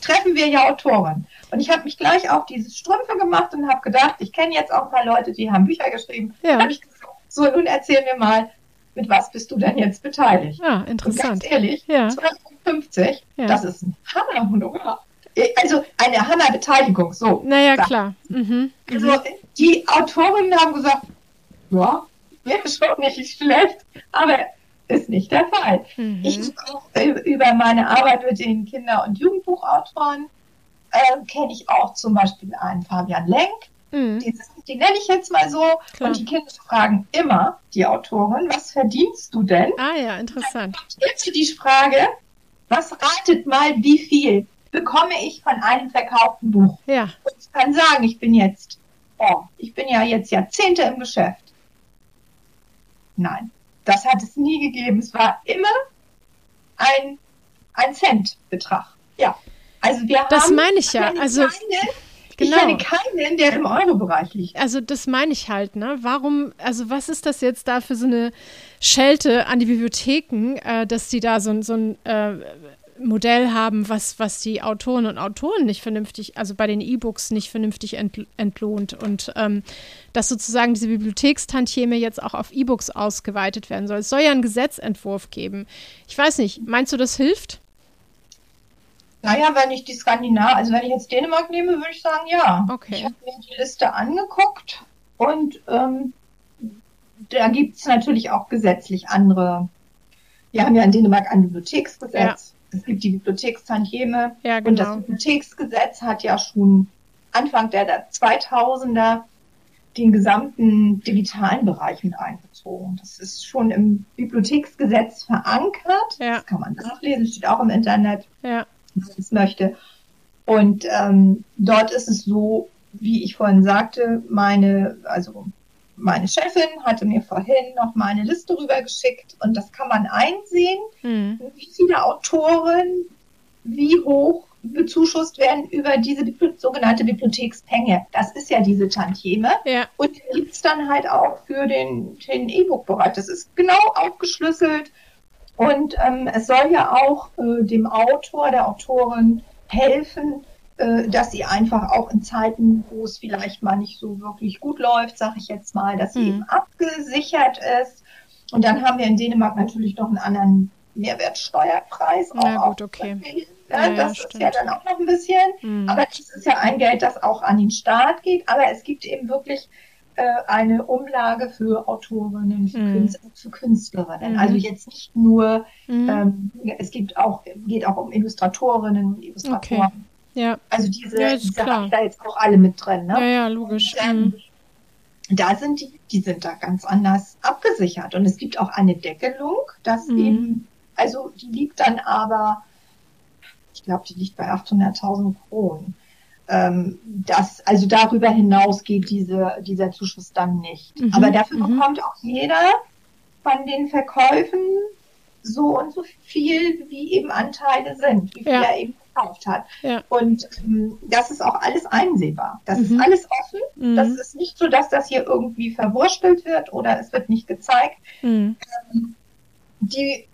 treffen wir ja Autoren. Und ich habe mich gleich auf diese Strümpfe gemacht und habe gedacht, ich kenne jetzt auch ein paar Leute, die haben Bücher geschrieben. Ja. ich gesagt, so, nun erzähl mir mal, mit was bist du denn jetzt beteiligt? Ja, interessant. Und ganz ehrlich, ja. 250, ja. das ist ein Hammerhonorar. Also eine Hammerbeteiligung, so. Naja, klar. Mhm. Also mhm. die Autorinnen haben gesagt, ja, wäre schon nicht schlecht, aber ist nicht der Fall. Mhm. Ich auch über meine Arbeit mit den Kinder- und Jugendbuchautoren äh, kenne ich auch zum Beispiel einen Fabian Lenk. Mhm. Den, den nenne ich jetzt mal so. Klar. Und die Kinder fragen immer die Autorin, was verdienst du denn? Ah ja, interessant. Jetzt die Frage, was ratet mal, wie viel bekomme ich von einem verkauften Buch? Ja. Und ich kann sagen, ich bin jetzt, oh, ich bin ja jetzt Jahrzehnte im Geschäft. Nein. Das hat es nie gegeben. Es war immer ein, ein Centbetrag. Ja. Also wir das haben. Das meine ich ja. Also. Keine, Genau. Ich kenne keinen, der im Euro-Bereich liegt. Also das meine ich halt, ne? Warum, also was ist das jetzt da für so eine Schelte an die Bibliotheken, äh, dass die da so, so ein äh, Modell haben, was, was die Autoren und Autoren nicht vernünftig, also bei den E-Books nicht vernünftig ent, entlohnt. Und ähm, dass sozusagen diese Bibliothekstantieme jetzt auch auf E-Books ausgeweitet werden soll. Es soll ja einen Gesetzentwurf geben. Ich weiß nicht, meinst du, das hilft? Naja, wenn ich die Skandinav, also wenn ich jetzt Dänemark nehme, würde ich sagen, ja. Okay. Ich habe mir die Liste angeguckt und ähm, da gibt es natürlich auch gesetzlich andere. Wir haben ja in Dänemark ein Bibliotheksgesetz. Ja. Es gibt die Bibliothekstantieme. Ja, genau. Und das Bibliotheksgesetz hat ja schon Anfang der 2000er den gesamten digitalen Bereich mit einbezogen. Das ist schon im Bibliotheksgesetz verankert. Ja. Das kann man nachlesen, steht auch im Internet, ja. wenn man es möchte. Und ähm, dort ist es so, wie ich vorhin sagte, meine, also meine Chefin hatte mir vorhin noch mal eine Liste rübergeschickt und das kann man einsehen, mhm. wie viele Autoren wie hoch bezuschusst werden über diese sogenannte Bibliothekspenge. Das ist ja diese Tantieme. Ja. Und gibt es dann halt auch für den, E-Book-Bereich. Das ist genau aufgeschlüsselt. Und ähm, es soll ja auch äh, dem Autor, der Autorin helfen, dass sie einfach auch in Zeiten, wo es vielleicht mal nicht so wirklich gut läuft, sage ich jetzt mal, dass sie Mhm. eben abgesichert ist. Und dann haben wir in Dänemark natürlich noch einen anderen Mehrwertsteuerpreis. Na auch gut, okay. Ja, Ja, ja, das ist stimmt. ja dann auch noch ein bisschen. Mhm. Aber das ist ja ein Geld, das auch an den Staat geht. Aber es gibt eben wirklich äh, eine Umlage für Autorinnen, für, Mhm. Künstler, für Künstlerinnen. Mhm. Also jetzt nicht nur, Mhm. ähm, es gibt auch, geht auch um Illustratorinnen und Illustratoren. Ja. Also diese, Ja, diese haben da jetzt auch alle mit drin. Ne? ja, ja, logisch. Und, ähm, Mhm. Da sind die, die sind da ganz anders abgesichert. Und es gibt auch eine Deckelung, dass Mhm. eben, also die liegt dann aber, ich glaube, die liegt bei 800.000 Kronen. Ähm, das, also darüber hinaus geht diese, dieser Zuschuss dann nicht. Mhm, Aber dafür mhm. bekommt auch jeder von den Verkäufen so und so viel, wie eben Anteile sind, wie viel Ja. er eben gekauft hat. Ja. Und ähm, das ist auch alles einsehbar. Das ist Mhm. alles offen. Mhm. Das ist nicht so, dass das hier irgendwie verwurstelt wird oder es wird nicht gezeigt. Mhm. Die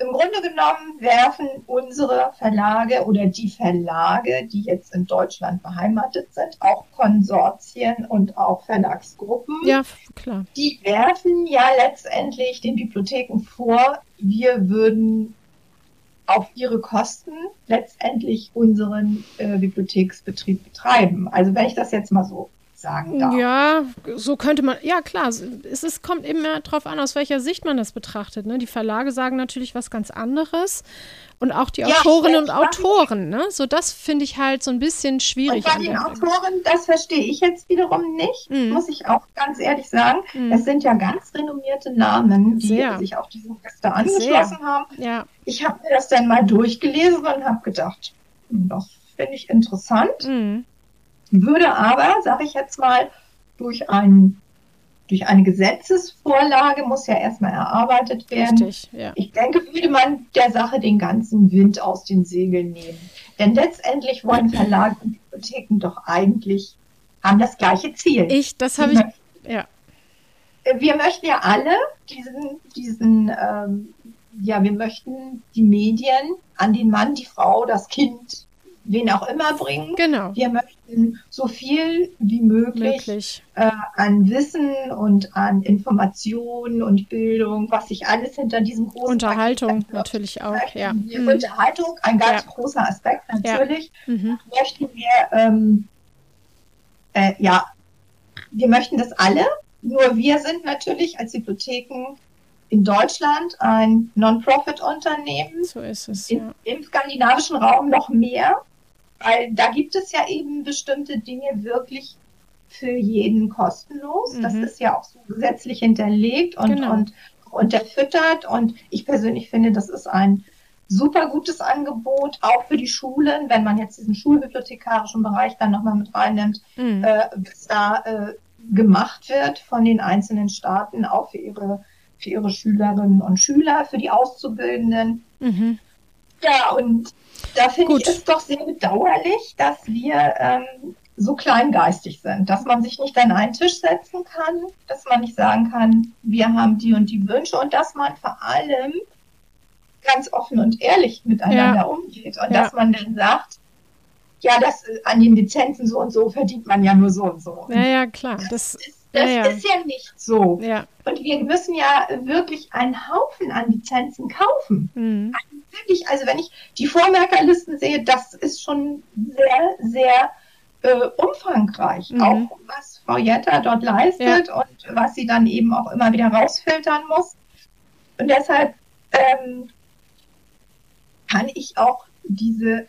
im Grunde genommen werfen unsere Verlage oder die Verlage, die jetzt in Deutschland beheimatet sind, auch Konsortien und auch Verlagsgruppen, Ja, klar. die werfen ja letztendlich den Bibliotheken vor, wir würden auf ihre Kosten letztendlich unseren äh, Bibliotheksbetrieb betreiben. Also wenn ich das jetzt mal so sagen darf. Ja, so könnte man, ja klar, es, es kommt eben mehr darauf an, aus welcher Sicht man das betrachtet. Ne? Die Verlage sagen natürlich was ganz anderes und auch die Ja, Autorinnen und Autoren. Ne? So das finde ich halt so ein bisschen schwierig. Und bei den Autoren, das verstehe ich jetzt wiederum nicht, Mhm. muss ich auch ganz ehrlich sagen. Mhm. Es sind ja ganz renommierte Namen, die Sehr. sich auch diesem Liste angeschlossen haben. Ja, Ich habe mir das dann mal durchgelesen und habe gedacht, hm, das finde ich interessant. mhm. Würde aber, sage ich jetzt mal, durch, ein, durch eine Gesetzesvorlage muss ja erstmal erarbeitet werden. richtig, ja. Ich denke, würde man der Sache den ganzen Wind aus den Segeln nehmen. Denn letztendlich wollen Verlage und Bibliotheken doch eigentlich, haben das gleiche Ziel. Ich, das habe ich, ja. wir möchten ja alle diesen, diesen ähm, ja, wir möchten die Medien an den Mann, die Frau, das Kind, wen auch immer bringen. Genau, Wir möchten so viel wie möglich möglich. äh, an Wissen und an Informationen und Bildung, was sich alles hinter diesem großen Unterhaltung verbirgt, natürlich auch, ja. Mhm. Unterhaltung, ein ganz Ja. großer Aspekt natürlich. Mhm. Möchten wir, ähm, äh, ja, wir möchten das alle. Nur wir sind natürlich als Bibliotheken in Deutschland ein Non-Profit-Unternehmen. So ist es, In, ja. Im skandinavischen Raum noch mehr, weil da gibt es ja eben bestimmte Dinge wirklich für jeden kostenlos. Das Mhm. ist ja auch so gesetzlich hinterlegt und, Genau. und unterfüttert. Und ich persönlich finde, das ist ein super gutes Angebot, auch für die Schulen, wenn man jetzt diesen schulbibliothekarischen Bereich dann nochmal mit reinnimmt, Mhm. äh, was da äh, gemacht wird von den einzelnen Staaten, auch für ihre, für ihre Schülerinnen und Schüler, für die Auszubildenden. Mhm. Ja, und da finde ich es doch sehr bedauerlich, dass wir ähm, so kleingeistig sind, dass man sich nicht an einen Tisch setzen kann, dass man nicht sagen kann, wir haben die und die Wünsche und dass man vor allem ganz offen und ehrlich miteinander umgeht und Ja. dass man dann sagt, ja, das äh, an den Lizenzen so und so verdient man ja nur so und so. Ja, ja, klar. Das, ist Das ja, ja. ist ja nicht so. Ja. Und wir müssen ja wirklich einen Haufen an Lizenzen kaufen. Mhm. Also wirklich, also wenn ich die Vormerkerlisten sehe, das ist schon sehr, sehr äh, umfangreich. Mhm. Auch was Frau Jetta dort leistet und was sie dann eben auch immer wieder rausfiltern muss. Und deshalb ähm, kann ich auch diese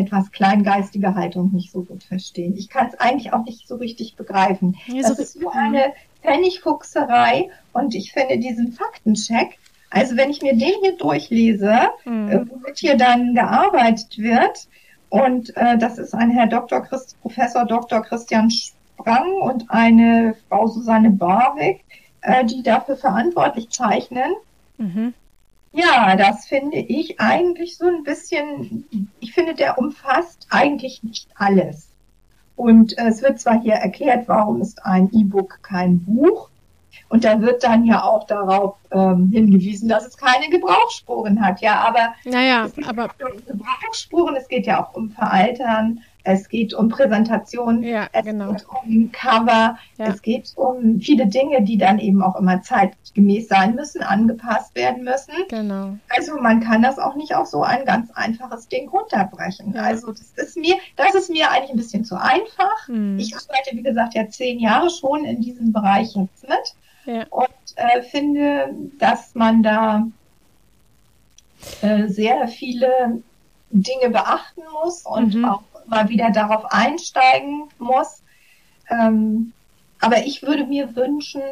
etwas kleingeistige Haltung nicht so gut verstehen. Ich kann es eigentlich auch nicht so richtig begreifen. Ja, das ist so eine Pfennigfuchserei und ich finde diesen Faktencheck, also wenn ich mir den hier durchlese, mhm. womit hier dann gearbeitet wird, und äh, das ist ein Herr Dr. Christ, Professor Dr. Christian Sprang und eine Frau Susanne Barwick, äh, die dafür verantwortlich zeichnen. Mhm. Ja, das finde ich eigentlich so ein bisschen, ich finde, der umfasst eigentlich nicht alles. Und äh, es wird zwar hier erklärt, warum ist ein E-Book kein Buch. Und da wird dann ja auch darauf ähm, hingewiesen, dass es keine Gebrauchsspuren hat. Ja, aber, naja, aber Gebrauchsspuren, es geht ja auch um Veraltern, es geht um Präsentation, ja, es genau. geht um Cover, ja. es geht um viele Dinge, die dann eben auch immer zeitgemäß sein müssen, angepasst werden müssen. Genau. Also man kann das auch nicht auf so ein ganz einfaches Ding runterbrechen. Ja. Also das ist mir, das ist mir eigentlich ein bisschen zu einfach. Hm. Ich arbeite, wie gesagt, ja zehn Jahre schon in diesem Bereich jetzt mit und äh, finde, dass man da äh, sehr viele Dinge beachten muss und mhm. auch mal wieder darauf einsteigen muss. Ähm, aber ich würde mir wünschen,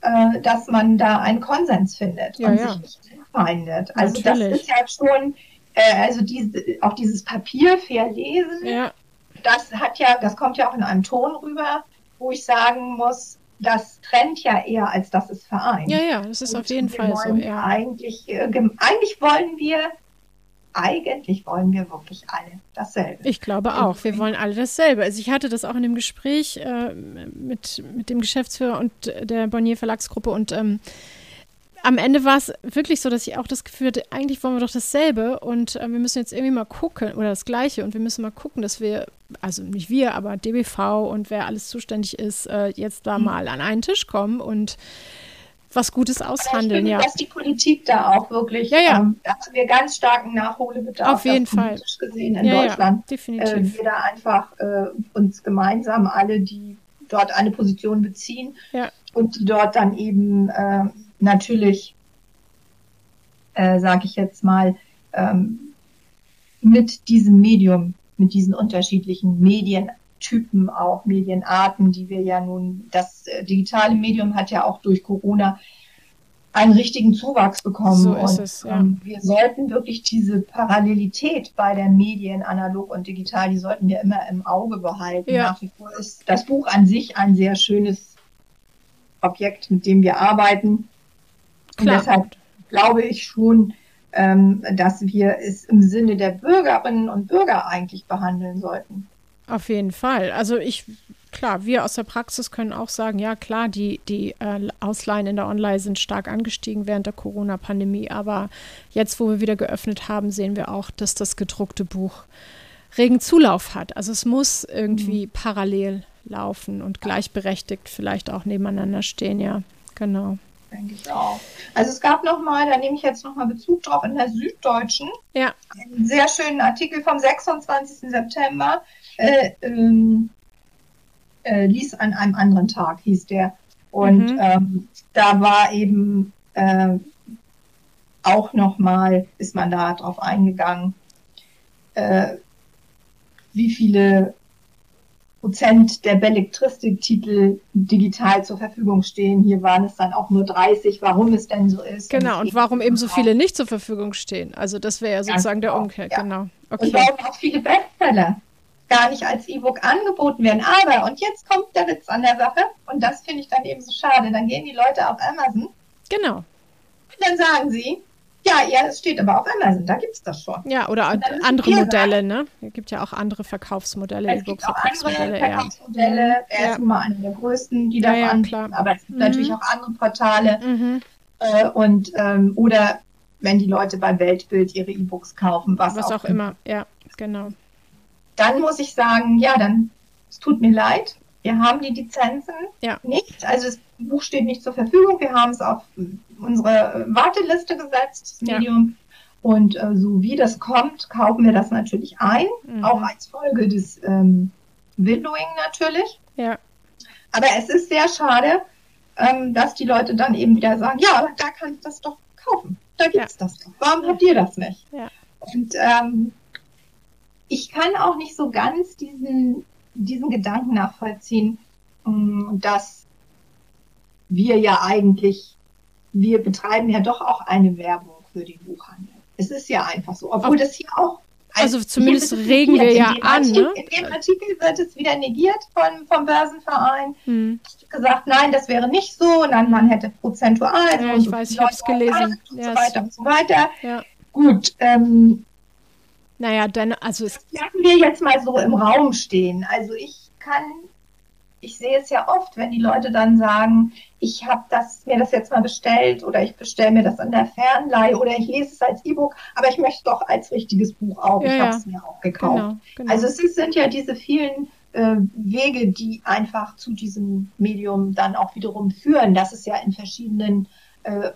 äh, dass man da einen Konsens findet ja, und ja. sich nicht anfeindet. Also Natürlich. das ist ja schon, äh, also diese, auch dieses Papier verlesen, ja. das hat ja, das kommt ja auch in einem Ton rüber, wo ich sagen muss, das trennt ja eher, als dass es vereint. Ja, ja, das ist und auf jeden Fall so. Ja. Eigentlich, äh, eigentlich wollen wir eigentlich wollen wir wirklich alle dasselbe. Ich glaube auch, wir wollen alle dasselbe. Also ich hatte das auch in dem Gespräch äh, mit, mit dem Geschäftsführer und der Bonnier Verlagsgruppe und ähm, am Ende war es wirklich so, dass ich auch das Gefühl hatte, eigentlich wollen wir doch dasselbe und äh, wir müssen jetzt irgendwie mal gucken oder das Gleiche und wir müssen mal gucken, dass wir, also nicht wir, aber DBV und wer alles zuständig ist, äh, jetzt da mhm. mal an einen Tisch kommen und was Gutes aushandeln, finde, ja. Dass die Politik da auch wirklich, ja, ja. Ähm, da haben wir ganz starken Nachholbedarf. Auf jeden Fall. gesehen in ja, Deutschland. Ja, definitiv. Äh, wir da einfach äh, uns gemeinsam alle, die dort eine Position beziehen ja. und die dort dann eben äh, natürlich, äh, sage ich jetzt mal, ähm, mit diesem Medium, mit diesen unterschiedlichen Medien Typen auch, Medienarten, die wir ja nun, das äh, digitale Medium hat ja auch durch Corona einen richtigen Zuwachs bekommen. So und, es, ja. ähm, wir sollten wirklich diese Parallelität bei der Medien, analog und digital, die sollten wir immer im Auge behalten. Ja. Nach wie vor ist das Buch an sich ein sehr schönes Objekt, mit dem wir arbeiten. Klar. Und deshalb glaube ich schon, ähm, dass wir es im Sinne der Bürgerinnen und Bürger eigentlich behandeln sollten. Auf jeden Fall. Also ich, klar, wir aus der Praxis können auch sagen, ja klar, die, die äh, Ausleihen in der Online sind stark angestiegen während der Corona-Pandemie, aber jetzt, wo wir wieder geöffnet haben, sehen wir auch, dass das gedruckte Buch regen Zulauf hat. Also es muss irgendwie mhm. parallel laufen und gleichberechtigt vielleicht auch nebeneinander stehen, ja, genau. Denke ich auch. Also es gab noch mal, da nehme ich jetzt noch mal Bezug drauf, in der Süddeutschen ja. einen sehr schönen Artikel vom 26. September, äh, ähm, äh, ließ an einem anderen Tag, hieß der. Und mhm. ähm, da war eben äh, auch nochmal, ist man da drauf eingegangen, äh, wie viele Prozent der Belletristik-Titel digital zur Verfügung stehen. Hier waren es dann auch nur 30, warum es denn so ist. Genau, und, und warum eben so viele nicht zur Verfügung stehen. Also das wäre ja sozusagen der genau, Umkehr, ja. genau. Okay. Und warum auch viele Bestseller gar nicht als E-Book angeboten werden. Aber, und jetzt kommt der Witz an der Sache, und das finde ich dann eben so schade, dann gehen die Leute auf Amazon. Genau. Und dann sagen sie, ja, ja, es steht aber auf Amazon, da gibt es das schon. Ja, oder andere Modelle, ne? Es gibt ja auch andere Verkaufsmodelle, E-Book-Verkaufsmodelle. Verkaufsmodelle. Ja. Er ist mal einer der größten, die da ja, anbieten, aber es gibt mhm. natürlich auch andere Portale. Mhm. Äh, und, ähm, oder wenn die Leute beim Weltbild ihre E-Books kaufen, was, was auch, auch immer, ja, genau dann muss ich sagen, ja, dann, es tut mir leid. Wir haben die Lizenzen ja. nicht. Also das Buch steht nicht zur Verfügung. Wir haben es auf unsere Warteliste gesetzt, das Medium. Und äh, so wie das kommt, kaufen wir das natürlich ein, mhm. auch als Folge des ähm, Windowing natürlich. Ja. Aber es ist sehr schade, ähm, dass die Leute dann eben wieder sagen, ja, aber da kann ich das doch kaufen. Da gibt's ja. das doch. Warum habt ihr das nicht? Ja. Und ähm, ich kann auch nicht so ganz diesen, diesen Gedanken nachvollziehen, ähm, dass wir ja eigentlich, wir betreiben ja doch auch eine Werbung für den Buchhandel. Es ist ja einfach so, obwohl das hier auch also zumindest regen wir ja an. Artikel, ne? In dem Artikel wird es wieder negiert von, vom Börsenverein. Hm. gesagt, nein, das wäre nicht so. Und dann man hätte prozentual. Ja, ich weiß, ich habe es gelesen. Und so weiter und so weiter. Ja. Gut. Ähm, naja, dann, also es. Lassen wir jetzt mal so im Raum stehen. Also ich kann ich sehe es ja oft, wenn die Leute dann sagen, ich habe das, mir das jetzt mal bestellt oder ich bestelle mir das an der Fernleihe oder ich lese es als E-Book, aber ich möchte doch als richtiges Buch auch. Ja, ich habe es mir auch gekauft. Genau, genau. Also es sind ja diese vielen äh, Wege, die einfach zu diesem Medium dann auch wiederum führen, dass es ja in verschiedenen äh,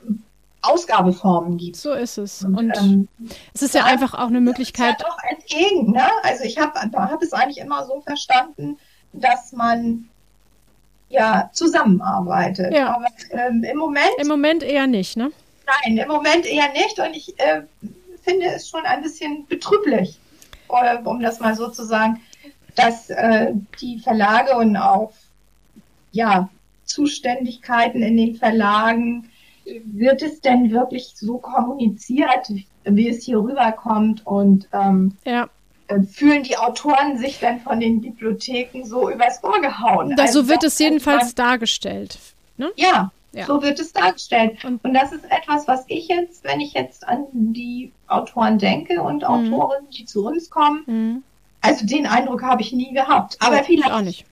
Ausgabeformen gibt. So ist es. Und, Und ähm, es ist ja einfach auch eine Möglichkeit. Ja doch entgegen. Ne? Also ich habe hab es eigentlich immer so verstanden, dass man ja zusammenarbeitet. Ja. Aber ähm, im Moment. Im Moment eher nicht, ne? Nein, im Moment eher nicht. Und ich äh, finde es schon ein bisschen betrüblich, äh, um das mal so zu sagen, dass äh, die Verlage und auch ja, Zuständigkeiten in den Verlagen, wird es denn wirklich so kommuniziert, wie es hier rüberkommt? Und ähm, ja fühlen die Autoren sich dann von den Bibliotheken so übers Ohr gehauen. Da, also so wird es jedenfalls man, dargestellt. Ne? Ja, ja, so wird es dargestellt. Und, und, das ist etwas, was ich jetzt, wenn ich jetzt an die Autoren denke und mhm. Autorinnen, die zu uns kommen, mhm. also den Eindruck habe ich nie gehabt. Aber ja, vielleicht. Auch nicht.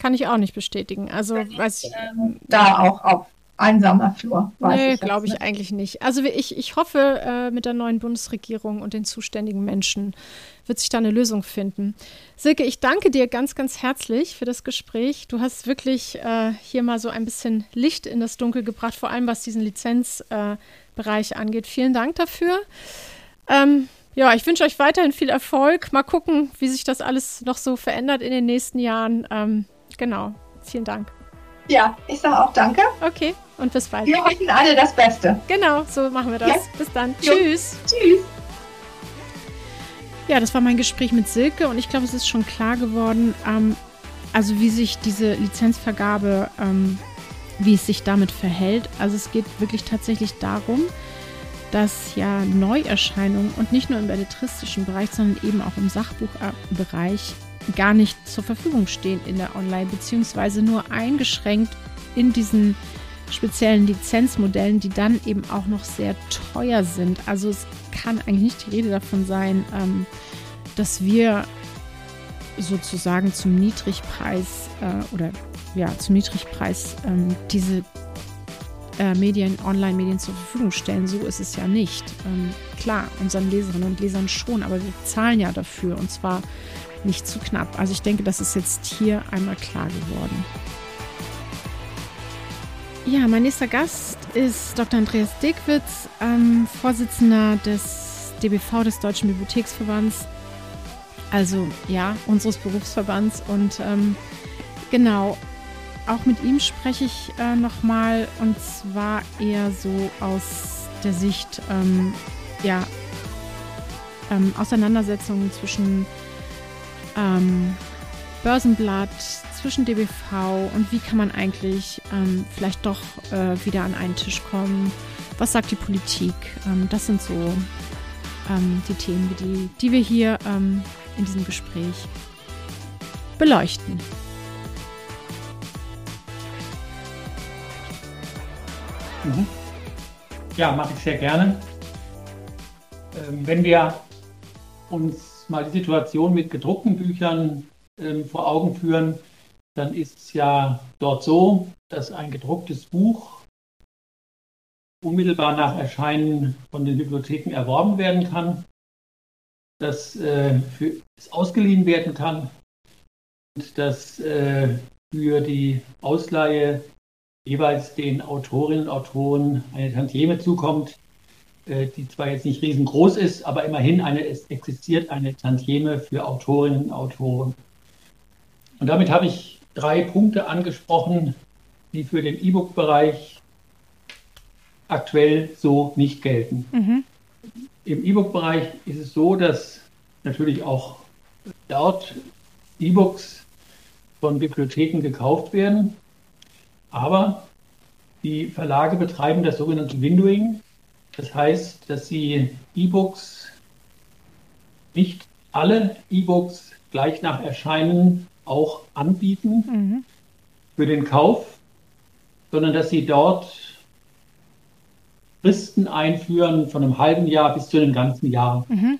Kann ich auch nicht bestätigen. Also, weiß ich. Ähm, da auch auf einsamer Flur. Nee, glaube ich eigentlich nicht. Also ich, ich hoffe, äh, mit der neuen Bundesregierung und den zuständigen Menschen wird sich da eine Lösung finden. Silke, ich danke dir ganz, ganz herzlich für das Gespräch. Du hast wirklich äh, hier mal so ein bisschen Licht in das Dunkel gebracht, vor allem was diesen Lizenzbereich äh, angeht. Vielen Dank dafür. Ähm, ja, ich wünsche euch weiterhin viel Erfolg. Mal gucken, wie sich das alles noch so verändert in den nächsten Jahren. Ähm, genau. Vielen Dank. Ja, ich sage auch danke. Okay, und bis bald. Wir hoffen alle das Beste. Genau, so machen wir das. Ja. Bis dann. Jo. Tschüss. Tschüss. Ja, das war mein Gespräch mit Silke und ich glaube, es ist schon klar geworden, ähm, also wie sich diese Lizenzvergabe, ähm, wie es sich damit verhält. Also es geht wirklich tatsächlich darum, dass ja Neuerscheinungen und nicht nur im belletristischen Bereich, sondern eben auch im Sachbuchbereich gar nicht zur Verfügung stehen in der Online, beziehungsweise nur eingeschränkt in diesen speziellen Lizenzmodellen, die dann eben auch noch sehr teuer sind. Also es kann eigentlich nicht die Rede davon sein, ähm, dass wir sozusagen zum Niedrigpreis äh, oder ja, zum Niedrigpreis ähm, diese äh, Medien, Online-Medien zur Verfügung stellen. So ist es ja nicht. Ähm, klar, unseren Leserinnen und Lesern schon, aber wir zahlen ja dafür und zwar nicht zu knapp. Also ich denke, das ist jetzt hier einmal klar geworden. Ja, mein nächster Gast ist Dr. Andreas Dickwitz, ähm, Vorsitzender des DBV, des Deutschen Bibliotheksverbands, also ja, unseres Berufsverbands. Und ähm, genau, auch mit ihm spreche ich äh, nochmal und zwar eher so aus der Sicht, ähm, ja, ähm, Auseinandersetzungen zwischen ähm, Börsenblatt, zwischen DBV und wie kann man eigentlich ähm, vielleicht doch äh, wieder an einen Tisch kommen? Was sagt die Politik? Ähm, das sind so ähm, die Themen, die, die wir hier ähm, in diesem Gespräch beleuchten. Mhm. Ja, mache ich sehr gerne. Ähm, wenn wir uns mal die Situation mit gedruckten Büchern ähm, vor Augen führen, dann ist es ja dort so, dass ein gedrucktes Buch unmittelbar nach Erscheinen von den Bibliotheken erworben werden kann, dass äh, für, es ausgeliehen werden kann und dass äh, für die Ausleihe jeweils den Autorinnen und Autoren eine Tantieme zukommt, äh, die zwar jetzt nicht riesengroß ist, aber immerhin eine, es existiert eine Tantieme für Autorinnen und Autoren. Und damit habe ich drei Punkte angesprochen, die für den E-Book-Bereich aktuell so nicht gelten. Mhm. Im E-Book-Bereich ist es so, dass natürlich auch dort E-Books von Bibliotheken gekauft werden, aber die Verlage betreiben das sogenannte Windowing. Das heißt, dass sie E-Books, nicht alle E-Books gleich nach Erscheinen auch anbieten mhm. für den Kauf, sondern dass sie dort Fristen einführen von einem halben Jahr bis zu einem ganzen Jahr. Mhm.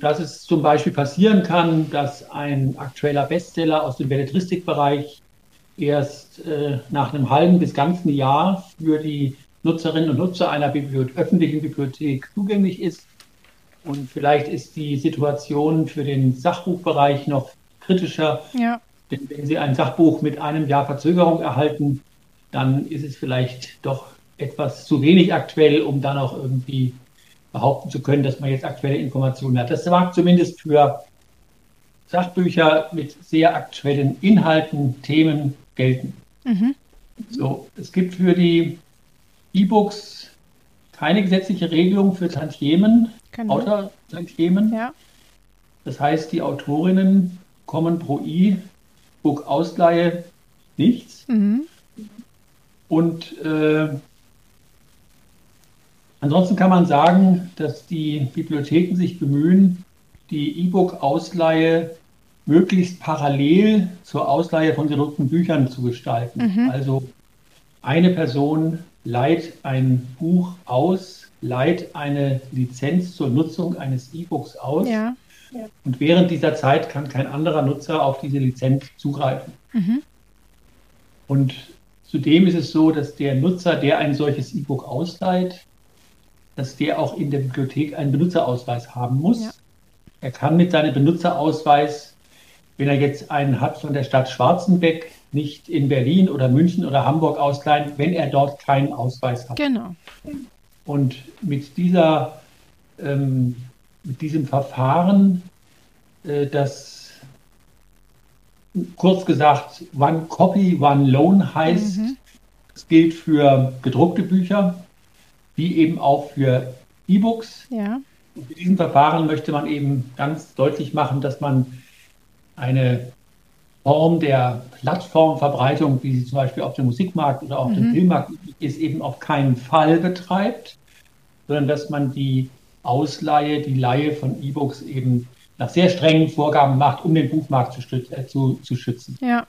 Dass es zum Beispiel passieren kann, dass ein aktueller Bestseller aus dem Belletristikbereich erst äh, nach einem halben bis ganzen Jahr für die Nutzerinnen und Nutzer einer Bibliothe öffentlichen Bibliothek zugänglich ist. Und vielleicht ist die Situation für den Sachbuchbereich noch kritischer. Ja. Denn wenn Sie ein Sachbuch mit einem Jahr Verzögerung erhalten, dann ist es vielleicht doch etwas zu wenig aktuell, um dann auch irgendwie behaupten zu können, dass man jetzt aktuelle Informationen hat. Das mag zumindest für Sachbücher mit sehr aktuellen Inhalten, Themen gelten. Mhm. So, es gibt für die E-Books keine gesetzliche Regelung für Tantiemen. Autor-Tantiemen. Ja. Das heißt, die Autorinnen kommen pro E-Book-Ausleihe nichts. Mhm. Und äh, ansonsten kann man sagen, dass die Bibliotheken sich bemühen, die E-Book-Ausleihe möglichst parallel zur Ausleihe von gedruckten Büchern zu gestalten. Mhm. Also eine Person leiht ein Buch aus, leiht eine Lizenz zur Nutzung eines E-Books aus. Ja. Und während dieser Zeit kann kein anderer Nutzer auf diese Lizenz zugreifen. Mhm. Und Zudem ist es so, dass der Nutzer, der ein solches E-Book ausleiht, dass der auch in der Bibliothek einen Benutzerausweis haben muss. Ja. Er kann mit seinem Benutzerausweis, wenn er jetzt einen hat von der Stadt Schwarzenbeck, nicht in Berlin oder München oder Hamburg ausleihen, wenn er dort keinen Ausweis hat. Genau. Und mit dieser, ähm, mit diesem Verfahren, äh, das kurz gesagt, One Copy, One Loan heißt, mhm. das gilt für gedruckte Bücher, wie eben auch für E-Books. Ja. Und mit diesem Verfahren möchte man eben ganz deutlich machen, dass man eine Form der Plattformverbreitung, wie sie zum Beispiel auf dem Musikmarkt oder auf mhm. dem Filmmarkt ist, eben auf keinen Fall betreibt, sondern dass man die Ausleihe, die Leihe von E-Books eben nach sehr strengen Vorgaben macht, um den Buchmarkt zu, äh, zu, zu schützen. Ja.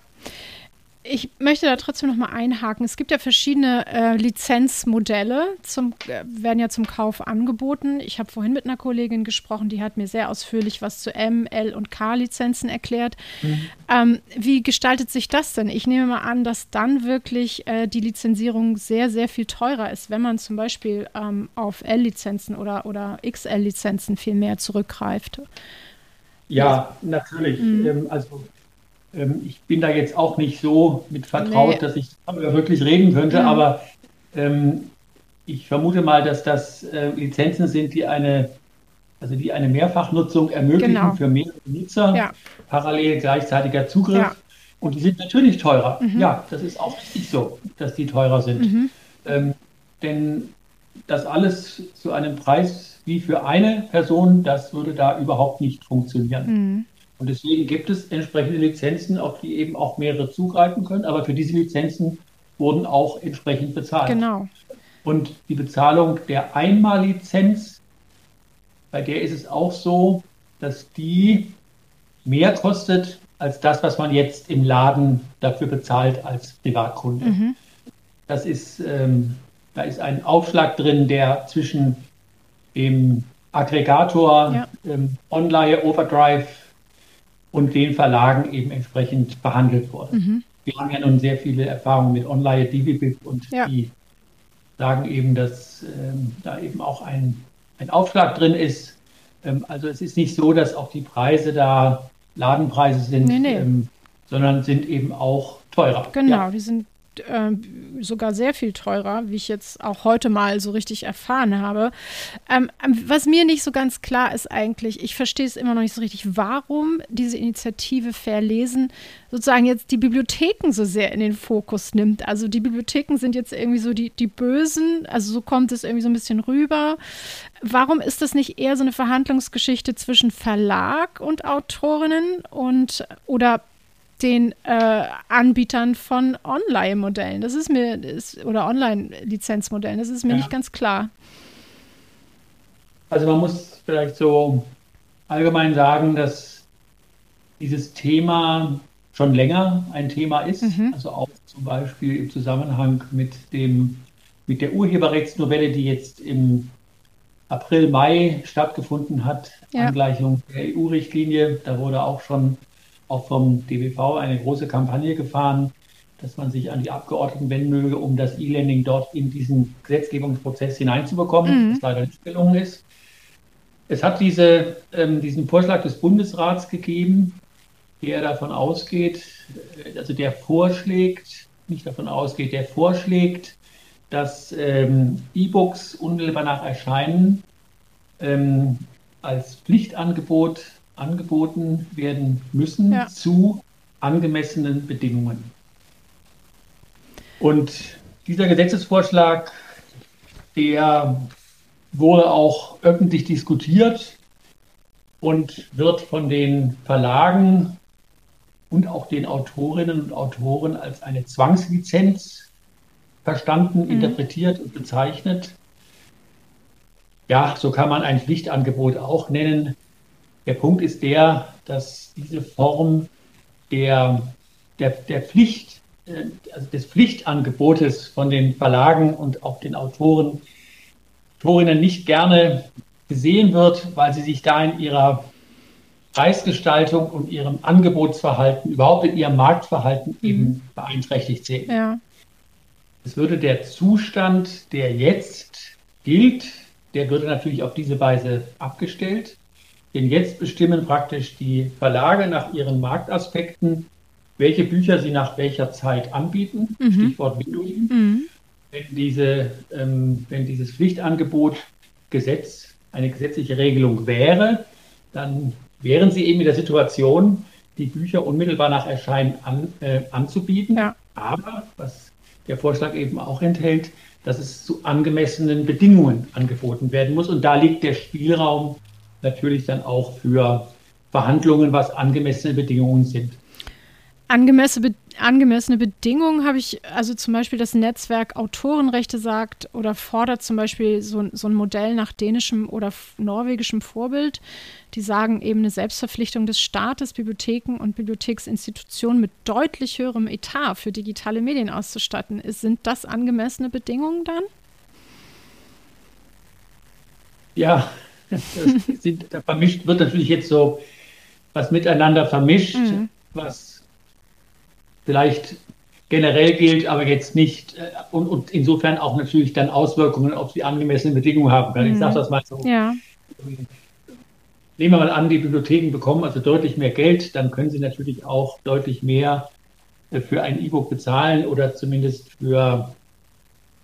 Ich möchte da trotzdem noch mal einhaken. Es gibt ja verschiedene äh, Lizenzmodelle, zum, äh, werden ja zum Kauf angeboten. Ich habe vorhin mit einer Kollegin gesprochen, die hat mir sehr ausführlich was zu M, L und K-Lizenzen erklärt. Mhm. Ähm, wie gestaltet sich das denn? Ich nehme mal an, dass dann wirklich äh, die Lizenzierung sehr, sehr viel teurer ist, wenn man zum Beispiel ähm, auf L-Lizenzen oder, oder XL-Lizenzen viel mehr zurückgreift. Ja, natürlich. Mhm. Ähm, also ähm, ich bin da jetzt auch nicht so mit vertraut, nee. dass ich darüber wirklich reden könnte, mhm. aber ähm, ich vermute mal, dass das äh, Lizenzen sind, die eine, also die eine Mehrfachnutzung ermöglichen genau. für mehrere Nutzer, ja. parallel gleichzeitiger Zugriff. Ja. Und die sind natürlich teurer. Mhm. Ja, das ist auch richtig so, dass die teurer sind. Mhm. Ähm, denn das alles zu einem Preis wie für eine Person, das würde da überhaupt nicht funktionieren. Mhm. Und deswegen gibt es entsprechende Lizenzen, auf die eben auch mehrere zugreifen können. Aber für diese Lizenzen wurden auch entsprechend bezahlt. Genau. Und die Bezahlung der Einmallizenz, bei der ist es auch so, dass die mehr kostet als das, was man jetzt im Laden dafür bezahlt als Privatkunde. Mhm. Das ist, ähm, da ist ein Aufschlag drin, der zwischen dem Aggregator, ja. ähm, Online, Overdrive und den Verlagen eben entsprechend behandelt wurde. Mhm. Wir haben ja nun sehr viele Erfahrungen mit Online, DiviBib und ja. die sagen eben, dass ähm, da eben auch ein, ein Aufschlag drin ist. Ähm, also es ist nicht so, dass auch die Preise da Ladenpreise sind, nee, nee. Ähm, sondern sind eben auch teurer. Genau, ja. die sind äh, sogar sehr viel teurer, wie ich jetzt auch heute mal so richtig erfahren habe. Ähm, ähm, was mir nicht so ganz klar ist eigentlich, ich verstehe es immer noch nicht so richtig, warum diese Initiative Verlesen sozusagen jetzt die Bibliotheken so sehr in den Fokus nimmt. Also die Bibliotheken sind jetzt irgendwie so die, die Bösen, also so kommt es irgendwie so ein bisschen rüber. Warum ist das nicht eher so eine Verhandlungsgeschichte zwischen Verlag und Autorinnen und oder den äh, Anbietern von Online-Modellen. Das ist mir, ist, oder Online-Lizenzmodellen, das ist mir ja. nicht ganz klar. Also man muss vielleicht so allgemein sagen, dass dieses Thema schon länger ein Thema ist. Mhm. Also auch zum Beispiel im Zusammenhang mit dem mit der Urheberrechtsnovelle, die jetzt im April, Mai stattgefunden hat, ja. Angleichung der EU-Richtlinie. Da wurde auch schon auch vom DBV eine große Kampagne gefahren, dass man sich an die Abgeordneten wenden möge, um das E-Learning dort in diesen Gesetzgebungsprozess hineinzubekommen, mhm. was leider nicht gelungen ist. Es hat diese, ähm, diesen Vorschlag des Bundesrats gegeben, der davon ausgeht, äh, also der vorschlägt, nicht davon ausgeht, der vorschlägt, dass ähm, E-Books unmittelbar nach Erscheinen ähm, als Pflichtangebot angeboten werden müssen ja. zu angemessenen Bedingungen. Und dieser Gesetzesvorschlag, der wurde auch öffentlich diskutiert und wird von den Verlagen und auch den Autorinnen und Autoren als eine Zwangslizenz verstanden, mhm. interpretiert und bezeichnet. Ja, so kann man ein Pflichtangebot auch nennen. Der Punkt ist der, dass diese Form der, der, der Pflicht, äh, also des Pflichtangebotes von den Verlagen und auch den Autoren, Autorinnen nicht gerne gesehen wird, weil sie sich da in ihrer Preisgestaltung und ihrem Angebotsverhalten, überhaupt in ihrem Marktverhalten mhm. eben beeinträchtigt sehen. Ja. Es würde der Zustand, der jetzt gilt, der würde natürlich auf diese Weise abgestellt. Denn jetzt bestimmen praktisch die Verlage nach ihren Marktaspekten, welche Bücher sie nach welcher Zeit anbieten. Mhm. Stichwort Windowing. Mhm. Wenn, diese, ähm, wenn dieses Pflichtangebot Gesetz, eine gesetzliche Regelung wäre, dann wären sie eben in der Situation, die Bücher unmittelbar nach Erscheinen an, äh, anzubieten. Ja. Aber, was der Vorschlag eben auch enthält, dass es zu angemessenen Bedingungen angeboten werden muss. Und da liegt der Spielraum natürlich dann auch für Verhandlungen, was angemessene Bedingungen sind. Angemessene, angemessene Bedingungen habe ich, also zum Beispiel das Netzwerk Autorenrechte sagt oder fordert zum Beispiel so, so ein Modell nach dänischem oder norwegischem Vorbild. Die sagen eben eine Selbstverpflichtung des Staates, Bibliotheken und Bibliotheksinstitutionen mit deutlich höherem Etat für digitale Medien auszustatten. Sind das angemessene Bedingungen dann? Ja, sind, da vermischt wird natürlich jetzt so was miteinander vermischt, mhm. was vielleicht generell gilt, aber jetzt nicht äh, und, und, insofern auch natürlich dann Auswirkungen auf die angemessenen Bedingungen haben kann. Mhm. Ich sage das mal so. Ja. Nehmen wir mal an, die Bibliotheken bekommen also deutlich mehr Geld, dann können sie natürlich auch deutlich mehr äh, für ein E-Book bezahlen oder zumindest für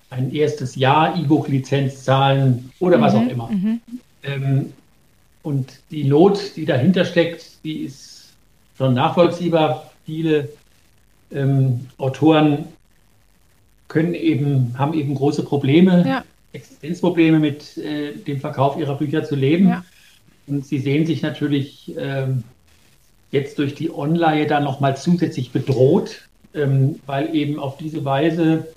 ein erstes Jahr E-Book-Lizenz zahlen oder mhm. was auch immer. Mhm. Ähm, und die Not, die dahinter steckt, die ist schon nachvollziehbar. Viele ähm, Autoren können eben, haben eben große Probleme, ja. Existenzprobleme mit äh, dem Verkauf ihrer Bücher zu leben. Ja. Und sie sehen sich natürlich ähm, jetzt durch die Online dann nochmal zusätzlich bedroht, ähm, weil eben auf diese Weise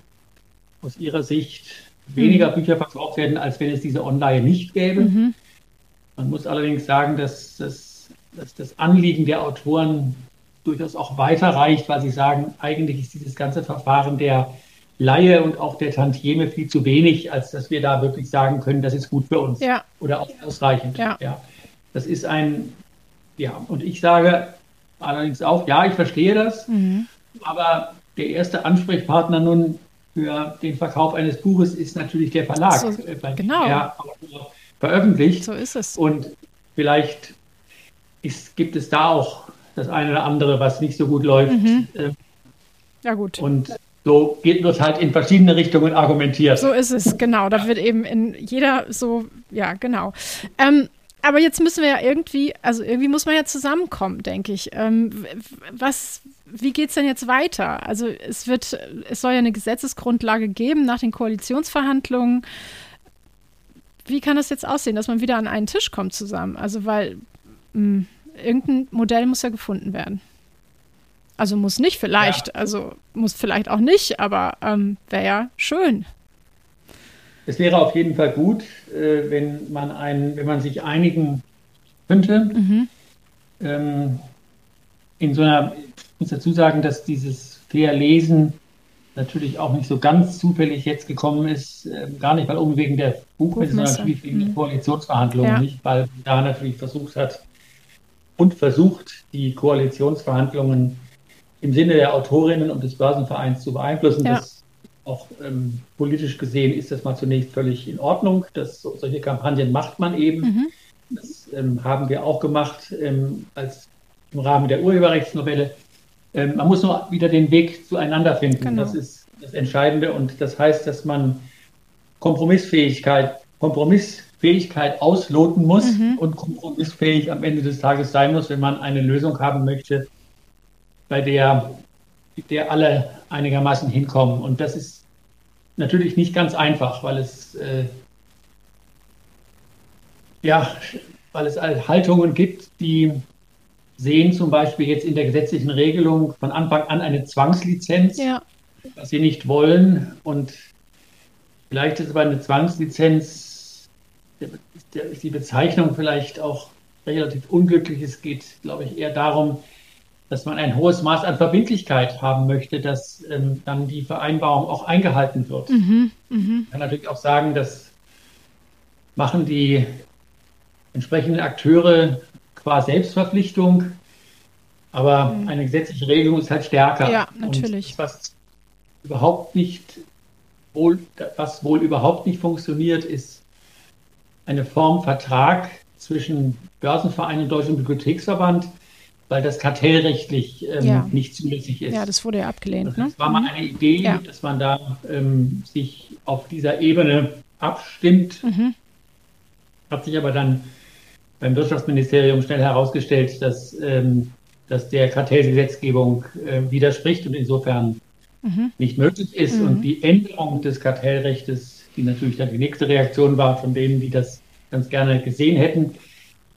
aus ihrer Sicht weniger. Bücher verkauft werden, als wenn es diese Online nicht gäbe. Mhm. Man muss allerdings sagen, dass, dass, dass das Anliegen der Autoren durchaus auch weiterreicht, weil sie sagen, eigentlich ist dieses ganze Verfahren der Laie und auch der Tantieme viel zu wenig, als dass wir da wirklich sagen können, das ist gut für uns ja. oder auch ausreichend. Ja. ja. Das ist ein, ja, und ich sage allerdings auch, ja, ich verstehe das, mhm. aber der erste Ansprechpartner nun für den Verkauf eines Buches ist natürlich der Verlag. So, äh, genau. Der veröffentlicht. So ist es. Und vielleicht ist, gibt es da auch das eine oder andere, was nicht so gut läuft. Mhm. Ähm, Ja, gut. Und so geht es halt in verschiedene Richtungen argumentiert. So ist es, genau. Da wird eben in jeder so, ja, genau. Ähm, aber jetzt müssen wir ja irgendwie, also irgendwie muss man ja zusammenkommen, denke ich. Ähm, was, wie geht es denn jetzt weiter? Also es wird, es soll ja eine Gesetzesgrundlage geben nach den Koalitionsverhandlungen. Wie kann das jetzt aussehen, dass man wieder an einen Tisch kommt zusammen? Also weil mh, hm, irgendein Modell muss ja gefunden werden. Also muss nicht vielleicht, ja. also muss vielleicht auch nicht, aber ähm, wäre ja schön. Es wäre auf jeden Fall gut, äh, wenn man ein, wenn man sich einigen könnte. Mhm. Ähm, in so einer, ich muss dazu sagen, dass dieses Fair Lesen natürlich auch nicht so ganz zufällig jetzt gekommen ist, äh, gar nicht, weil um wegen der Buchmesse, sondern natürlich wegen mhm. der Koalitionsverhandlungen ja. nicht, weil da natürlich versucht hat und versucht, die Koalitionsverhandlungen im Sinne der Autorinnen und des Börsenvereins zu beeinflussen. Ja. Das auch ähm, politisch gesehen ist das mal zunächst völlig in Ordnung. Das, solche Kampagnen macht man eben. Mhm. Das ähm, haben wir auch gemacht ähm, als im Rahmen der Urheberrechtsnovelle. Ähm, man muss nur wieder den Weg zueinander finden. Genau. Das ist das Entscheidende und das heißt, dass man Kompromissfähigkeit, Kompromissfähigkeit ausloten muss mhm. und kompromissfähig am Ende des Tages sein muss, wenn man eine Lösung haben möchte, bei der, der alle einigermaßen hinkommen. Und das ist natürlich nicht ganz einfach, weil es äh, ja, weil es Haltungen gibt, die sehen zum Beispiel jetzt in der gesetzlichen Regelung von Anfang an eine Zwangslizenz, ja. was sie nicht wollen. Und vielleicht ist aber eine Zwangslizenz, ist die Bezeichnung vielleicht auch relativ unglücklich. Es geht, glaube ich, eher darum, dass man ein hohes Maß an Verbindlichkeit haben möchte, dass ähm, dann die Vereinbarung auch eingehalten wird. Mhm, mh. Man kann natürlich auch sagen, das machen die entsprechenden Akteure qua Selbstverpflichtung, aber mhm. eine gesetzliche Regelung ist halt stärker. Ja, natürlich. Und was überhaupt nicht wohl, was wohl überhaupt nicht funktioniert, ist eine Form Vertrag zwischen Börsenverein und Deutschem Bibliotheksverband, weil das kartellrechtlich ähm, ja. nicht zulässig ist. Ja, das wurde ja abgelehnt. Das ne? war mal eine Idee, ja. dass man da ähm, sich auf dieser Ebene abstimmt. Mhm. Hat sich aber dann beim Wirtschaftsministerium schnell herausgestellt, dass, ähm, dass der Kartellgesetzgebung äh, widerspricht und insofern mhm. nicht möglich ist. Mhm. Und die Änderung des Kartellrechts, die natürlich dann die nächste Reaktion war von denen, die das ganz gerne gesehen hätten,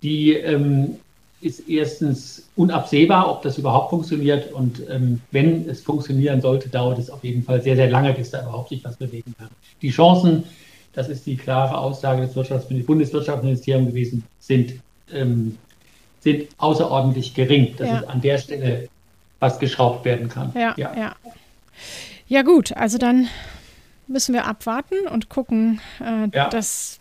die ähm, ist erstens unabsehbar, ob das überhaupt funktioniert. Und ähm, wenn es funktionieren sollte, dauert es auf jeden Fall sehr, sehr lange, bis da überhaupt sich was bewegen kann. Die Chancen, das ist die klare Aussage des Wirtschaftsministeriums, Bundeswirtschaftsministeriums gewesen, sind, ähm, sind außerordentlich gering, dass ja. es an der Stelle was geschraubt werden kann. Ja, ja, ja. Ja, gut, also dann müssen wir abwarten und gucken, äh, ja. dass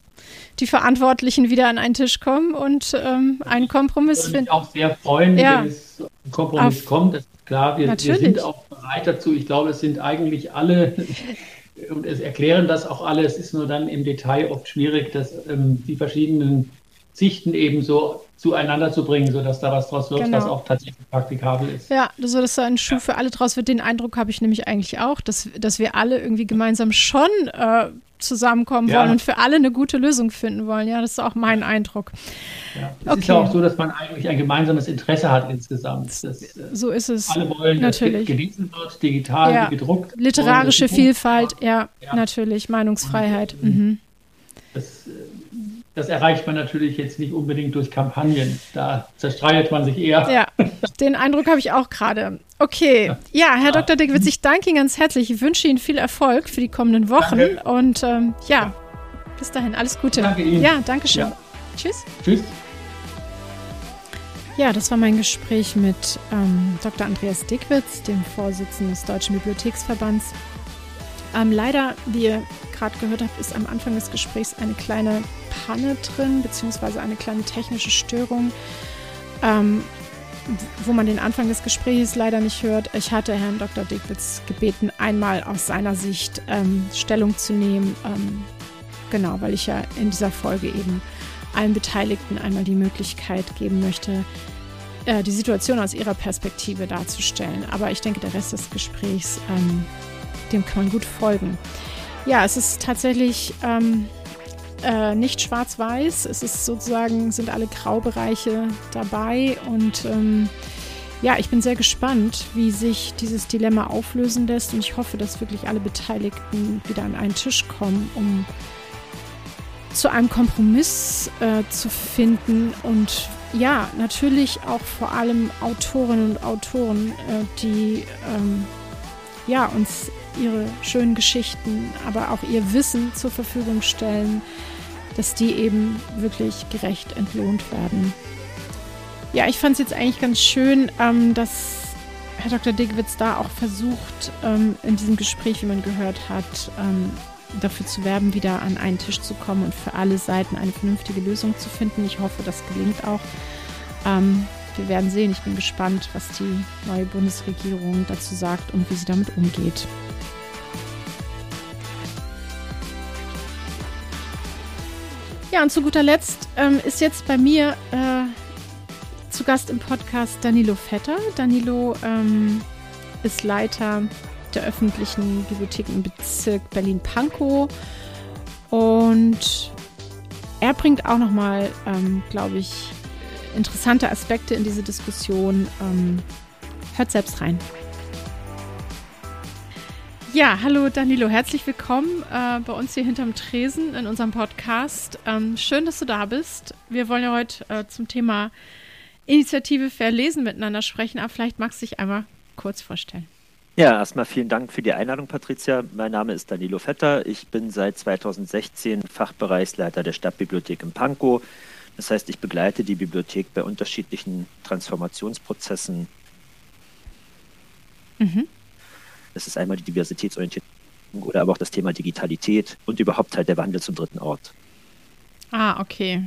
die Verantwortlichen wieder an einen Tisch kommen und ähm, einen Kompromiss finden. Ich würde mich auch sehr freuen, ja. wenn es ein Kompromiss Auf, kommt. Das ist klar, wir, wir, sind auch bereit dazu. Ich glaube, es sind eigentlich alle und es erklären das auch alle. Es ist nur dann im Detail oft schwierig, dass ähm, die verschiedenen Sichten eben so zueinander zu bringen, sodass da was draus wird, genau. was auch tatsächlich praktikabel ist. Ja, so dass da ein Schuh ja. für alle draus wird. Den Eindruck habe ich nämlich eigentlich auch, dass, dass wir alle irgendwie gemeinsam schon äh, zusammenkommen ja. wollen und für alle eine gute Lösung finden wollen. Ja, das ist auch mein Eindruck. Ja. Es okay. ist ja auch so, dass man eigentlich ein gemeinsames Interesse hat insgesamt. Dass, äh, so ist es. Alle wollen, natürlich. dass gelesen wird, digital ja. gedruckt. Literarische Vielfalt, ja, natürlich. Meinungsfreiheit. Und, mhm. Das äh, das erreicht man natürlich jetzt nicht unbedingt durch Kampagnen. Da zerstreitet man sich eher. Ja, den Eindruck habe ich auch gerade. Okay, ja, Herr ja. Dr. Dickwitz, ich danke Ihnen ganz herzlich. Ich wünsche Ihnen viel Erfolg für die kommenden Wochen. Danke. Und ähm, ja, bis dahin, alles Gute. Danke Ihnen. Ja, danke schön. Ja. Tschüss. Tschüss. Ja, das war mein Gespräch mit ähm, Dr. Andreas Dickwitz, dem Vorsitzenden des Deutschen Bibliotheksverbands. Ähm, leider, wie ihr gerade gehört habt, ist am Anfang des Gesprächs eine kleine Panne drin, beziehungsweise eine kleine technische Störung, ähm, wo man den Anfang des Gesprächs leider nicht hört. Ich hatte Herrn Dr. Dickwitz gebeten, einmal aus seiner Sicht ähm, Stellung zu nehmen. Ähm, genau, weil ich ja in dieser Folge eben allen Beteiligten einmal die Möglichkeit geben möchte, äh, die Situation aus ihrer Perspektive darzustellen. Aber ich denke, der Rest des Gesprächs, ähm, dem kann man gut folgen. Ja, es ist tatsächlich ähm, äh, nicht schwarz-weiß. Es ist sozusagen, sind alle Graubereiche dabei und ähm, ja, ich bin sehr gespannt, wie sich dieses Dilemma auflösen lässt und ich hoffe, dass wirklich alle Beteiligten wieder an einen Tisch kommen, um zu einem Kompromiss äh, zu finden und ja, natürlich auch vor allem Autorinnen und Autoren, äh, die ähm, ja, uns ihre schönen Geschichten, aber auch ihr Wissen zur Verfügung stellen, dass die eben wirklich gerecht entlohnt werden. Ja, ich fand es jetzt eigentlich ganz schön, ähm, dass Herr Dr. Diggwitz da auch versucht, ähm, in diesem Gespräch, wie man gehört hat, ähm, dafür zu werben, wieder an einen Tisch zu kommen und für alle Seiten eine vernünftige Lösung zu finden. Ich hoffe, das gelingt auch. Ähm, wir werden sehen. Ich bin gespannt, was die neue Bundesregierung dazu sagt und wie sie damit umgeht. Ja, und zu guter Letzt ähm, ist jetzt bei mir äh, zu Gast im Podcast Danilo Vetter. Danilo ähm, ist Leiter der öffentlichen Bibliothek im Bezirk Berlin-Pankow und er bringt auch nochmal, ähm, glaube ich, interessante Aspekte in diese Diskussion. Ähm, hört selbst rein. Ja, hallo Danilo, herzlich willkommen äh, bei uns hier hinterm Tresen in unserem Podcast. Ähm, schön, dass du da bist. Wir wollen ja heute äh, zum Thema Initiative Verlesen miteinander sprechen, aber vielleicht magst du dich einmal kurz vorstellen. Ja, erstmal vielen Dank für die Einladung, Patricia. Mein Name ist Danilo Vetter. Ich bin seit 2016 Fachbereichsleiter der Stadtbibliothek in Pankow. Das heißt, ich begleite die Bibliothek bei unterschiedlichen Transformationsprozessen. Mhm. Das ist einmal die Diversitätsorientierung oder aber auch das Thema Digitalität und überhaupt halt der Wandel zum dritten Ort. Ah, okay.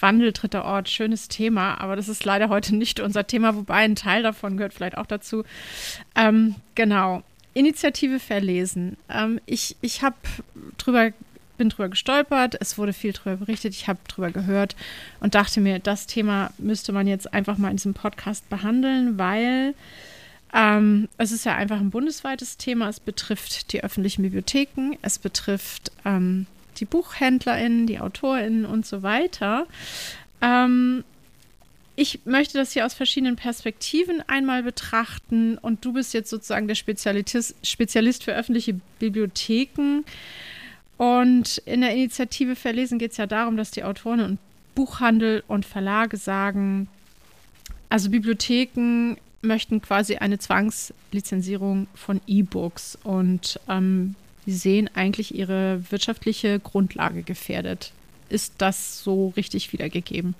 Wandel, dritter Ort, schönes Thema, aber das ist leider heute nicht unser Thema, wobei ein Teil davon gehört vielleicht auch dazu. Ähm, genau. Initiative verlesen. Ähm, ich ich habe drüber bin drüber gestolpert, es wurde viel drüber berichtet, ich habe drüber gehört und dachte mir, das Thema müsste man jetzt einfach mal in diesem Podcast behandeln, weil ähm, es ist ja einfach ein bundesweites Thema. Es betrifft die öffentlichen Bibliotheken, es betrifft ähm, die BuchhändlerInnen, die AutorInnen und so weiter. Ähm, ich möchte das hier aus verschiedenen Perspektiven einmal betrachten und du bist jetzt sozusagen der Spezialist, Spezialist für öffentliche Bibliotheken. Und in der Initiative Verlesen geht es ja darum, dass die Autoren und Buchhandel und Verlage sagen, also Bibliotheken möchten quasi eine Zwangslizenzierung von E-Books und ähm, sie sehen eigentlich ihre wirtschaftliche Grundlage gefährdet. Ist das so richtig wiedergegeben?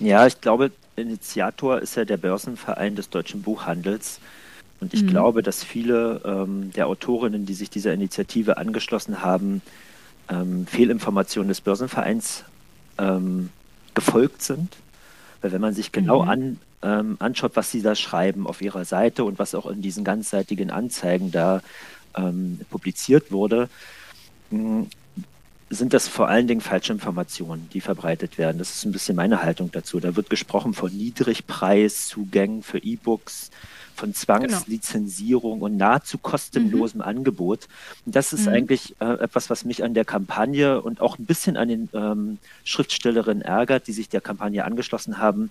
Ja, ich glaube, Initiator ist ja der Börsenverein des deutschen Buchhandels. Und ich mhm. glaube, dass viele ähm, der Autorinnen, die sich dieser Initiative angeschlossen haben, ähm, Fehlinformationen des Börsenvereins ähm, gefolgt sind. Weil wenn man sich genau mhm. an, ähm, anschaut, was sie da schreiben auf ihrer Seite und was auch in diesen ganzseitigen Anzeigen da ähm, publiziert wurde, sind das vor allen Dingen falsche Informationen, die verbreitet werden. Das ist ein bisschen meine Haltung dazu. Da wird gesprochen von Niedrigpreiszugängen für E-Books, von Zwangslizenzierung genau. und nahezu kostenlosem mhm. Angebot. Und das ist mhm. eigentlich äh, etwas, was mich an der Kampagne und auch ein bisschen an den ähm, Schriftstellerinnen ärgert, die sich der Kampagne angeschlossen haben.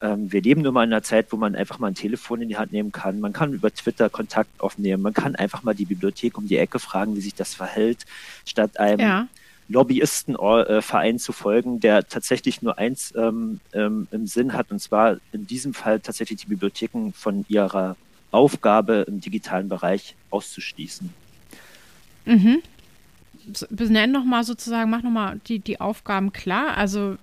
Ähm, wir leben nun mal in einer Zeit, wo man einfach mal ein Telefon in die Hand nehmen kann. Man kann über Twitter Kontakt aufnehmen. Man kann einfach mal die Bibliothek um die Ecke fragen, wie sich das verhält, statt einem ja. Lobbyistenverein zu folgen, der tatsächlich nur eins ähm, ähm, im Sinn hat, und zwar in diesem Fall tatsächlich die Bibliotheken von ihrer Aufgabe im digitalen Bereich auszuschließen. Mhm. Benenn nochmal sozusagen, mach nochmal die, die Aufgaben klar. Also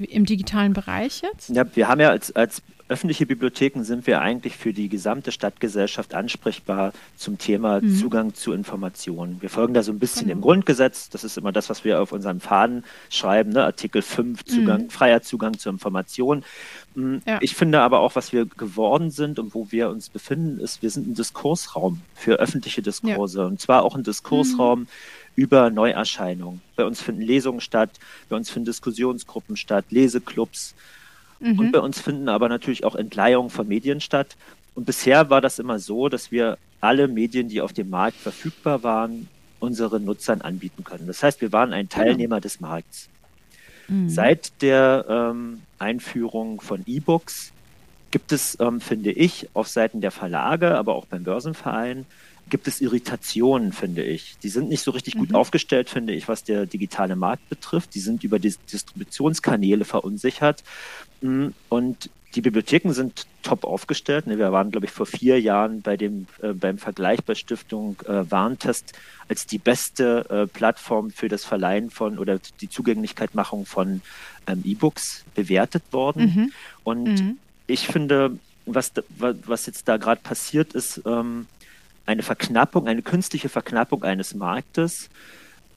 im digitalen Bereich jetzt? Ja, wir haben ja als, als öffentliche Bibliotheken sind wir eigentlich für die gesamte Stadtgesellschaft ansprechbar zum Thema mhm. Zugang zu Informationen. Wir folgen da so ein bisschen genau. dem Grundgesetz. Das ist immer das, was wir auf unseren Faden schreiben, ne? Artikel 5, Zugang, mhm. freier Zugang zu Informationen. Mm, ja. Ich finde aber auch, was wir geworden sind und wo wir uns befinden, ist, wir sind ein Diskursraum für öffentliche Diskurse. Ja. Und zwar auch ein Diskursraum, mhm über Neuerscheinungen. Bei uns finden Lesungen statt, bei uns finden Diskussionsgruppen statt, Leseclubs. Mhm. Und bei uns finden aber natürlich auch Entleihungen von Medien statt. Und bisher war das immer so, dass wir alle Medien, die auf dem Markt verfügbar waren, unseren Nutzern anbieten können. Das heißt, wir waren ein. Teilnehmer genau. des Markts. Mhm. Seit der ähm, Einführung von E-Books gibt es, ähm, finde ich, auf Seiten der Verlage, aber auch beim Börsenverein, gibt es Irritationen, finde ich. Die sind nicht so richtig mhm. gut aufgestellt, finde ich, was der digitale Markt betrifft. Die sind über die Distributionskanäle verunsichert. Mm, und die Bibliotheken sind top aufgestellt. Ne, wir waren, glaube ich, vor vier Jahren bei dem, äh, beim Vergleich bei Stiftung äh, Warntest als die beste äh, Plattform für das Verleihen von oder die Zugänglichkeitmachung von ähm, E-Books bewertet worden. Mhm. Und mhm. ich finde, was, was jetzt da gerade passiert ist, ähm, eine Verknappung, eine künstliche Verknappung eines Marktes,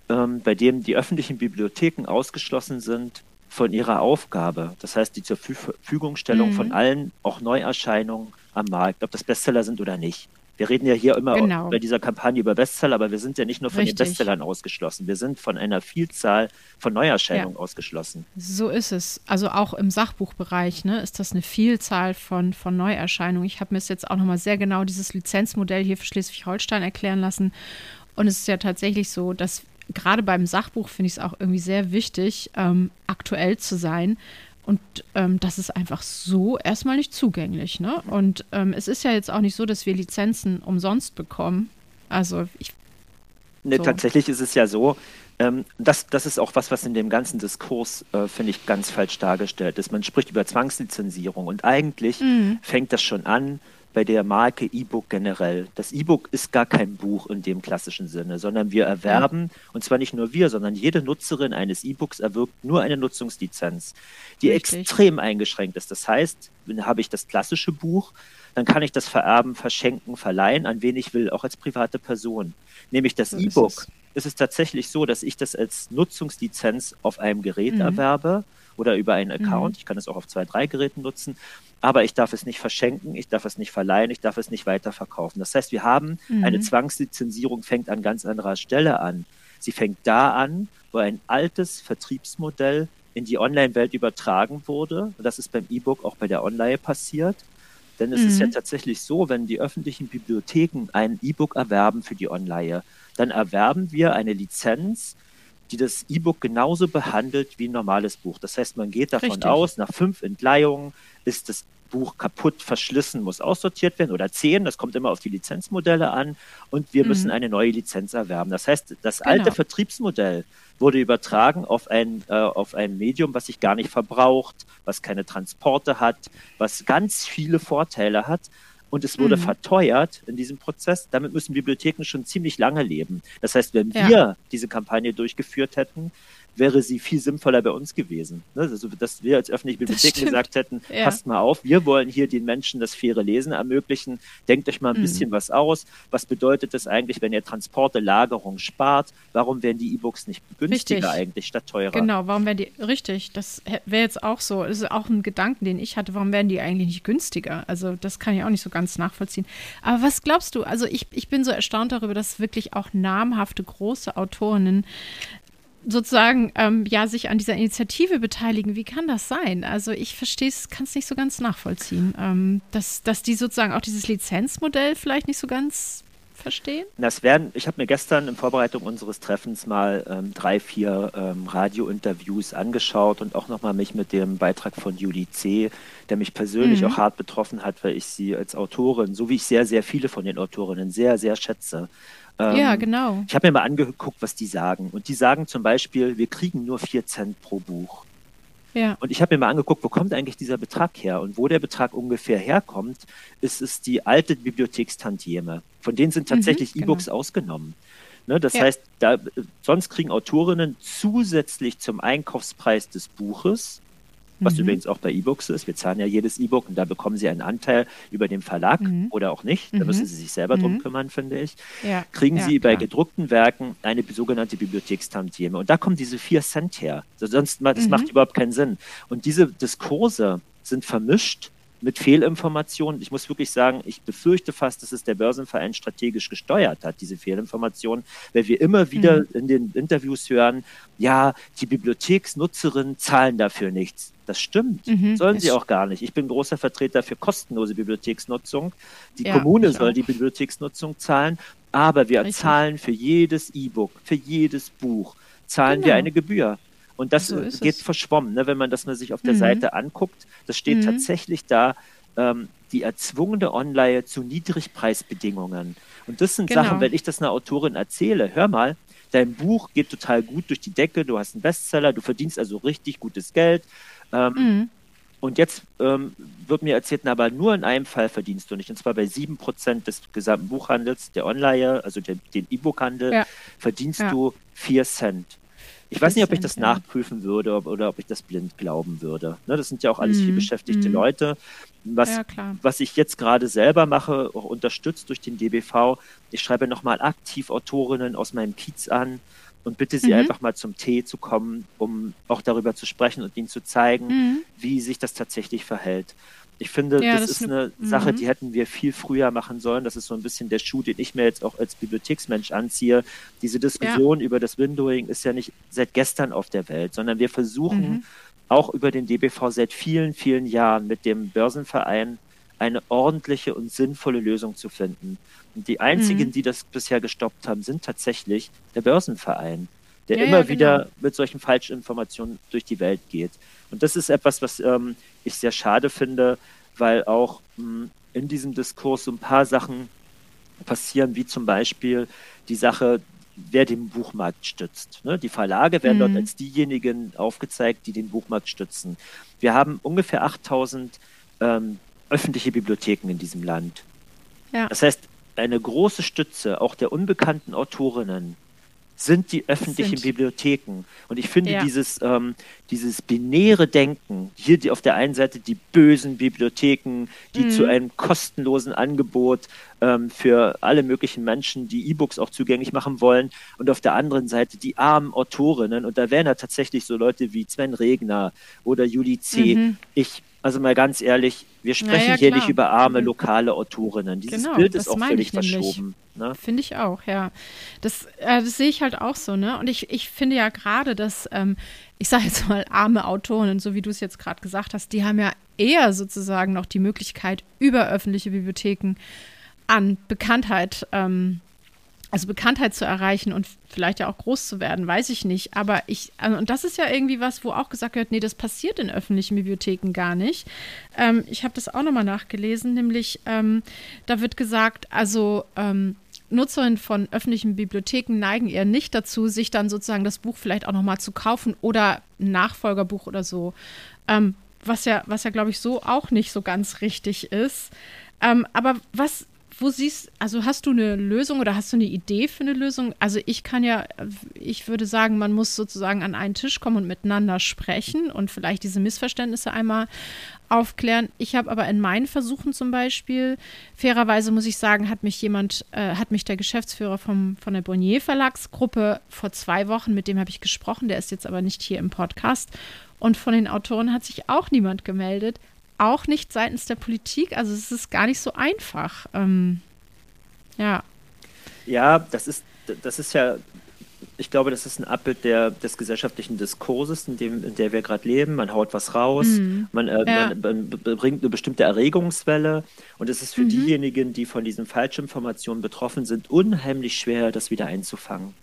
ähm, bei dem die öffentlichen Bibliotheken ausgeschlossen sind von ihrer Aufgabe. Das heißt, die zur Verfügungstellung mhm. von allen, auch Neuerscheinungen am Markt, ob das Bestseller sind oder nicht. Wir reden ja hier immer genau. bei dieser Kampagne über Bestseller, aber wir sind ja nicht nur von Richtig. den Bestsellern ausgeschlossen. Wir sind von einer Vielzahl von Neuerscheinungen ja. ausgeschlossen. So ist es. Also auch im Sachbuchbereich ne, ist das eine Vielzahl von, von Neuerscheinungen. Ich habe mir jetzt auch nochmal sehr genau dieses Lizenzmodell hier für Schleswig-Holstein erklären lassen. Und es ist ja tatsächlich so, dass gerade beim Sachbuch finde ich es auch irgendwie sehr wichtig, ähm, aktuell zu sein, und ähm, das ist einfach so erstmal nicht zugänglich. Ne? Und ähm, es ist ja jetzt auch nicht so, dass wir Lizenzen umsonst bekommen. Also ich. Ne, so. Tatsächlich ist es ja so, ähm, das, das ist auch was, was in dem ganzen Diskurs, äh, finde ich, ganz falsch dargestellt ist. Man spricht über Zwangslizenzierung und eigentlich mhm. fängt das schon an bei der Marke E-Book generell. Das E-Book ist gar kein Buch in dem klassischen Sinne, sondern wir erwerben, und zwar nicht nur wir, sondern jede Nutzerin eines E-Books erwirbt nur eine Nutzungslizenz, die Richtig. extrem eingeschränkt ist. Das heißt, habe ich das klassische Buch, dann kann ich das vererben, verschenken, verleihen, an wen ich will, auch als private Person. Nämlich das so E-Book. Ist, ist es tatsächlich so, dass ich das als Nutzungslizenz auf einem Gerät mhm. erwerbe oder über einen Account. Mhm. Ich kann es auch auf zwei, drei Geräten nutzen aber ich darf es nicht verschenken, ich darf es nicht verleihen, ich darf es nicht weiterverkaufen. Das heißt, wir haben mhm. eine Zwangslizenzierung, fängt an ganz anderer Stelle an. Sie fängt da an, wo ein altes Vertriebsmodell in die Online-Welt übertragen wurde. Das ist beim E-Book auch bei der Online passiert. Denn es mhm. ist ja mhm. tatsächlich so, wenn die öffentlichen Bibliotheken ein E-Book erwerben für die Online, dann erwerben wir eine Lizenz, die das E-Book genauso behandelt wie ein normales Buch. Das heißt, man geht davon Richtig. aus, nach fünf Entleihungen ist das Buch kaputt, verschlissen, muss aussortiert werden oder zehn. Das kommt immer auf die Lizenzmodelle an und wir mhm. müssen eine neue Lizenz erwerben. Das heißt, das genau. alte Vertriebsmodell wurde übertragen auf ein, äh, auf ein Medium, was sich gar nicht verbraucht, was keine Transporte hat, was ganz viele Vorteile hat. Und es wurde mhm. verteuert in diesem Prozess. Damit müssen Bibliotheken schon ziemlich lange leben. Das heißt, wenn ja. wir diese Kampagne durchgeführt hätten, wäre sie viel sinnvoller bei uns gewesen. Ne? Also, dass wir als öffentliche Bibliotheken gesagt hätten, ja. passt mal auf, wir wollen hier den Menschen das faire Lesen ermöglichen, denkt euch mal ein mhm. bisschen was aus. Was bedeutet das eigentlich, wenn ihr Transporte, Lagerung spart? Warum werden die E-Books nicht günstiger richtig. eigentlich statt teurer? Genau, warum werden die, richtig, das wäre jetzt auch so, das ist auch ein Gedanken, den ich hatte, warum werden die eigentlich nicht günstiger? Also das kann ich auch nicht so ganz nachvollziehen. Aber was glaubst du, also ich, ich bin so erstaunt darüber, dass wirklich auch namhafte große Autorinnen sozusagen ähm, ja sich an dieser Initiative beteiligen. Wie kann das sein? Also ich verstehe es, kann es nicht so ganz nachvollziehen, ähm, dass, dass die sozusagen auch dieses Lizenzmodell vielleicht nicht so ganz verstehen? Das werden, ich habe mir gestern in Vorbereitung unseres Treffens mal ähm, drei, vier ähm, Radiointerviews angeschaut und auch nochmal mich mit dem Beitrag von Julie C., der mich persönlich mhm. auch hart betroffen hat, weil ich sie als Autorin, so wie ich sehr, sehr viele von den Autorinnen sehr, sehr schätze, ähm, ja, genau. Ich habe mir mal angeguckt, was die sagen. Und die sagen zum Beispiel, wir kriegen nur 4 Cent pro Buch. Ja. Und ich habe mir mal angeguckt, wo kommt eigentlich dieser Betrag her? Und wo der Betrag ungefähr herkommt, ist es die alte Bibliothekstantieme. Von denen sind mhm, tatsächlich mhm, E-Books genau. ausgenommen. Ne, das ja. heißt, da, sonst kriegen Autorinnen zusätzlich zum Einkaufspreis des Buches was mhm. übrigens auch bei E-Books ist. Wir zahlen ja jedes E-Book und da bekommen Sie einen Anteil über den Verlag mhm. oder auch nicht. Da mhm. müssen Sie sich selber drum mhm. kümmern, finde ich. Ja. Kriegen ja, Sie bei gedruckten Werken eine sogenannte Bibliothekstantieme. Und da kommen diese vier Cent her. Sonst, das macht mhm. überhaupt keinen Sinn. Und diese Diskurse sind vermischt mit Fehlinformationen. Ich muss wirklich sagen, ich befürchte fast, dass es der Börsenverein strategisch gesteuert hat, diese Fehlinformationen, weil wir immer wieder mhm. in den Interviews hören, ja, die Bibliotheksnutzerinnen zahlen dafür nichts. Das stimmt. Mhm, Sollen sie auch gar nicht. Ich bin großer Vertreter für kostenlose Bibliotheksnutzung. Die ja, Kommune soll auch. die Bibliotheksnutzung zahlen, aber wir Richtig. zahlen für jedes E-Book, für jedes Buch, zahlen genau. wir eine Gebühr. Und das so geht es. verschwommen, ne? wenn man das mal sich auf der mhm. Seite anguckt. Das steht mhm. tatsächlich da, ähm, die erzwungene Online zu Niedrigpreisbedingungen. Und das sind genau. Sachen, wenn ich das einer Autorin erzähle, hör mal, dein Buch geht total gut durch die Decke, du hast einen Bestseller, du verdienst also richtig gutes Geld. Ähm, mhm. Und jetzt ähm, wird mir erzählt, aber nur in einem Fall verdienst du nicht. Und zwar bei 7% des gesamten Buchhandels, der Online, also den E-Book-Handel, ja. verdienst ja. du 4 Cent. Ich weiß nicht, ob ich das nachprüfen würde oder ob ich das blind glauben würde. Ne, das sind ja auch alles mm, viel beschäftigte mm. Leute. Was, ja, was ich jetzt gerade selber mache, auch unterstützt durch den DBV, ich schreibe nochmal aktiv Autorinnen aus meinem Kiez an und bitte sie mhm. einfach mal zum Tee zu kommen, um auch darüber zu sprechen und ihnen zu zeigen, mhm. wie sich das tatsächlich verhält. Ich finde, ja, das, das, ist eine mhm. Sache, die hätten wir viel früher machen sollen. Das ist so ein bisschen der Schuh, den ich mir jetzt auch als Bibliotheksmensch anziehe. Diese Diskussion ja. über das Windowing ist ja nicht seit gestern auf der Welt, sondern wir versuchen mhm. auch über den DBV seit vielen, vielen Jahren mit dem Börsenverein eine ordentliche und sinnvolle Lösung zu finden. Und die einzigen, mhm. die das bisher gestoppt haben, sind tatsächlich der Börsenverein, der ja, immer ja, genau. wieder mit solchen Falschinformationen durch die Welt geht. Und das ist etwas, was ähm, ich sehr schade finde, weil auch mh, hm, in diesem Diskurs so ein paar Sachen passieren, wie zum Beispiel die Sache, wer den Buchmarkt stützt. Ne? Die Verlage werden mhm. dort als diejenigen aufgezeigt, die den Buchmarkt stützen. Wir haben ungefähr 8000 ähm, öffentliche Bibliotheken in diesem Land. Ja. Das heißt, eine große Stütze auch der unbekannten Autorinnen sind die öffentlichen sind. Bibliotheken. Und ich finde ja. dieses, ähm, dieses binäre Denken, hier die, auf der einen Seite die bösen Bibliotheken, die mhm. zu einem kostenlosen Angebot ähm, für alle möglichen Menschen, die E-Books auch zugänglich machen wollen, und auf der anderen Seite die armen Autorinnen. Und da wären ja tatsächlich so Leute wie Sven Regner oder Julie C. Mhm. Ich also mal ganz ehrlich, wir sprechen naja, hier nicht über arme lokale Autorinnen. Dieses genau, Bild ist auch völlig verschoben. Ne? Finde ich auch, ja. Das, äh, das sehe ich halt auch so, ne? Und ich, ich finde ja gerade, dass, ähm, ich sage jetzt mal, arme Autorinnen, so wie du es jetzt gerade gesagt hast, die haben ja eher sozusagen noch die Möglichkeit, über öffentliche Bibliotheken an Bekanntheit ähm, also Bekanntheit zu erreichen und vielleicht ja auch groß zu werden, weiß ich nicht. Aber ich, also, und das ist ja irgendwie was, wo auch gesagt wird, nee, das passiert in öffentlichen Bibliotheken gar nicht. Ähm, ich habe das auch nochmal nachgelesen, nämlich ähm, da wird gesagt, also ähm, Nutzerinnen von öffentlichen Bibliotheken neigen eher nicht dazu, sich dann sozusagen das Buch vielleicht auch nochmal zu kaufen oder ein Nachfolgerbuch oder so. Ähm, was ja, was ja, glaube ich, so auch nicht so ganz richtig ist. Ähm, aber was wo siehst, also hast du eine Lösung oder hast du eine Idee für eine Lösung? Also ich kann ja, ich würde sagen, man muss sozusagen an einen Tisch kommen und miteinander sprechen und vielleicht diese Missverständnisse einmal aufklären. Ich habe aber in meinen Versuchen zum Beispiel, fairerweise muss ich sagen, hat mich jemand, äh, hat mich der Geschäftsführer vom, von der Bonnier Verlagsgruppe vor zwei Wochen, mit dem habe ich gesprochen, der ist jetzt aber nicht hier im Podcast. Und von den Autoren hat sich auch niemand gemeldet auch nicht seitens der Politik. Also es ist gar nicht so einfach. Ähm, ja. Ja, das ist, das ist ja, ich glaube, das ist ein Abbild der, des gesellschaftlichen Diskurses, in dem in der wir gerade leben. Man haut was raus, mhm. man, äh, ja. man, bringt eine bestimmte Erregungswelle und es ist für mhm. diejenigen, die von diesen Falschinformationen betroffen sind, unheimlich schwer, das wieder einzufangen.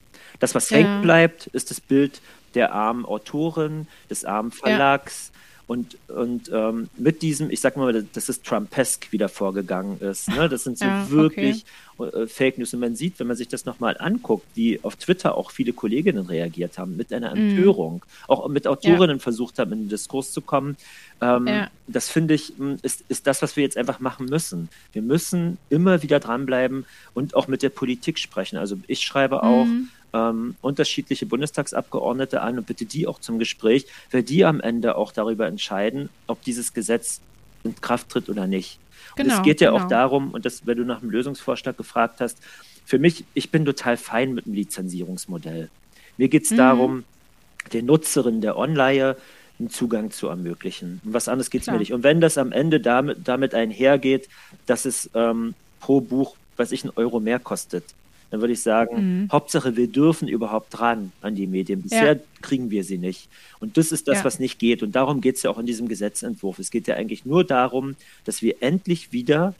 Das, was ja. hängt bleibt, ist das Bild der armen Autorin, des armen Verlags, und, und ähm, mit diesem, ich sag mal, dass es Trumpesk wieder vorgegangen ist. Ne? Das sind so ja, wirklich okay. äh, Fake News. Und man sieht, wenn man sich das nochmal anguckt, wie auf Twitter auch viele Kolleginnen reagiert haben, mit einer mhm. Empörung, mm. auch mit Autorinnen ja. versucht haben, in den Diskurs zu kommen. Ähm, ja. Das finde ich, hm, ist, ist das, was wir jetzt einfach machen müssen. Wir müssen immer wieder dranbleiben und auch mit der Politik sprechen. Also ich schreibe auch. Mm ähm, unterschiedliche Bundestagsabgeordnete an und bitte die auch zum Gespräch, weil die am Ende auch darüber entscheiden, ob dieses Gesetz in Kraft tritt oder nicht. Genau, und es geht ja genau. auch darum, und das, wenn du nach einem Lösungsvorschlag gefragt hast, für mich, ich bin total fein mit dem Lizenzierungsmodell. Mir geht es mhm. darum, den Nutzerinnen der Online einen Zugang zu ermöglichen. Und was anderes geht es mir nicht. Und wenn das am Ende damit, damit einhergeht, dass es ähm, pro Buch, was ich, einen Euro mehr kostet, dann würde ich sagen, mhm. Hauptsache, wir dürfen überhaupt dran an die Medien. Bisher ja. kriegen wir sie nicht. Und das ist das, ja. was nicht geht. Und darum geht es ja auch in diesem Gesetzentwurf. Es geht ja eigentlich nur darum, dass wir endlich wieder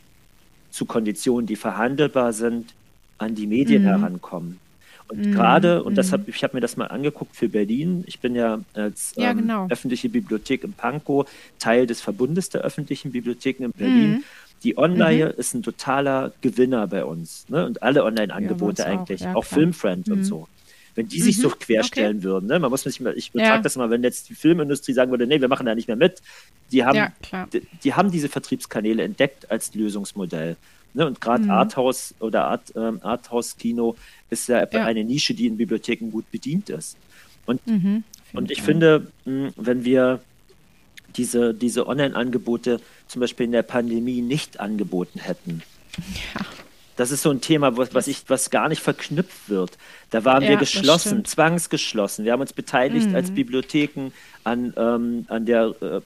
zu Konditionen, die verhandelbar sind, an die Medien mhm. herankommen. Und mm, gerade, und das hab, ich habe mir das mal angeguckt für Berlin, ich bin ja als ja, ähm, genau. öffentliche Bibliothek in Pankow Teil des Verbundes der öffentlichen Bibliotheken in Berlin. Die Online mhm. ist ein totaler Gewinner bei uns. Ne? Und alle Online-Angebote ja, eigentlich, auch, ja, auch Filmfriend mhm. und so. Wenn die sich mhm. so querstellen okay. würden, ne? man muss nicht mehr, ich betrage das immer, wenn jetzt die Filmindustrie sagen würde, nee, wir machen da nicht mehr mit, die haben, die, die, haben diese Vertriebskanäle entdeckt als Lösungsmodell. Ne? Und gerade mhm. Arthouse oder Art, ähm, Arthouse-Kino ist ja, eine Nische, die in Bibliotheken gut bedient ist. Und, mhm, und ich finde, mh, wenn wir diese, diese Online-Angebote zum Beispiel in der Pandemie nicht angeboten hätten, ja. Das ist so ein Thema, was, was, ich, was gar nicht verknüpft wird. Da waren ja, wir geschlossen, zwangsgeschlossen. Wir haben uns beteiligt mhm. als Bibliotheken an, ähm, an der äh,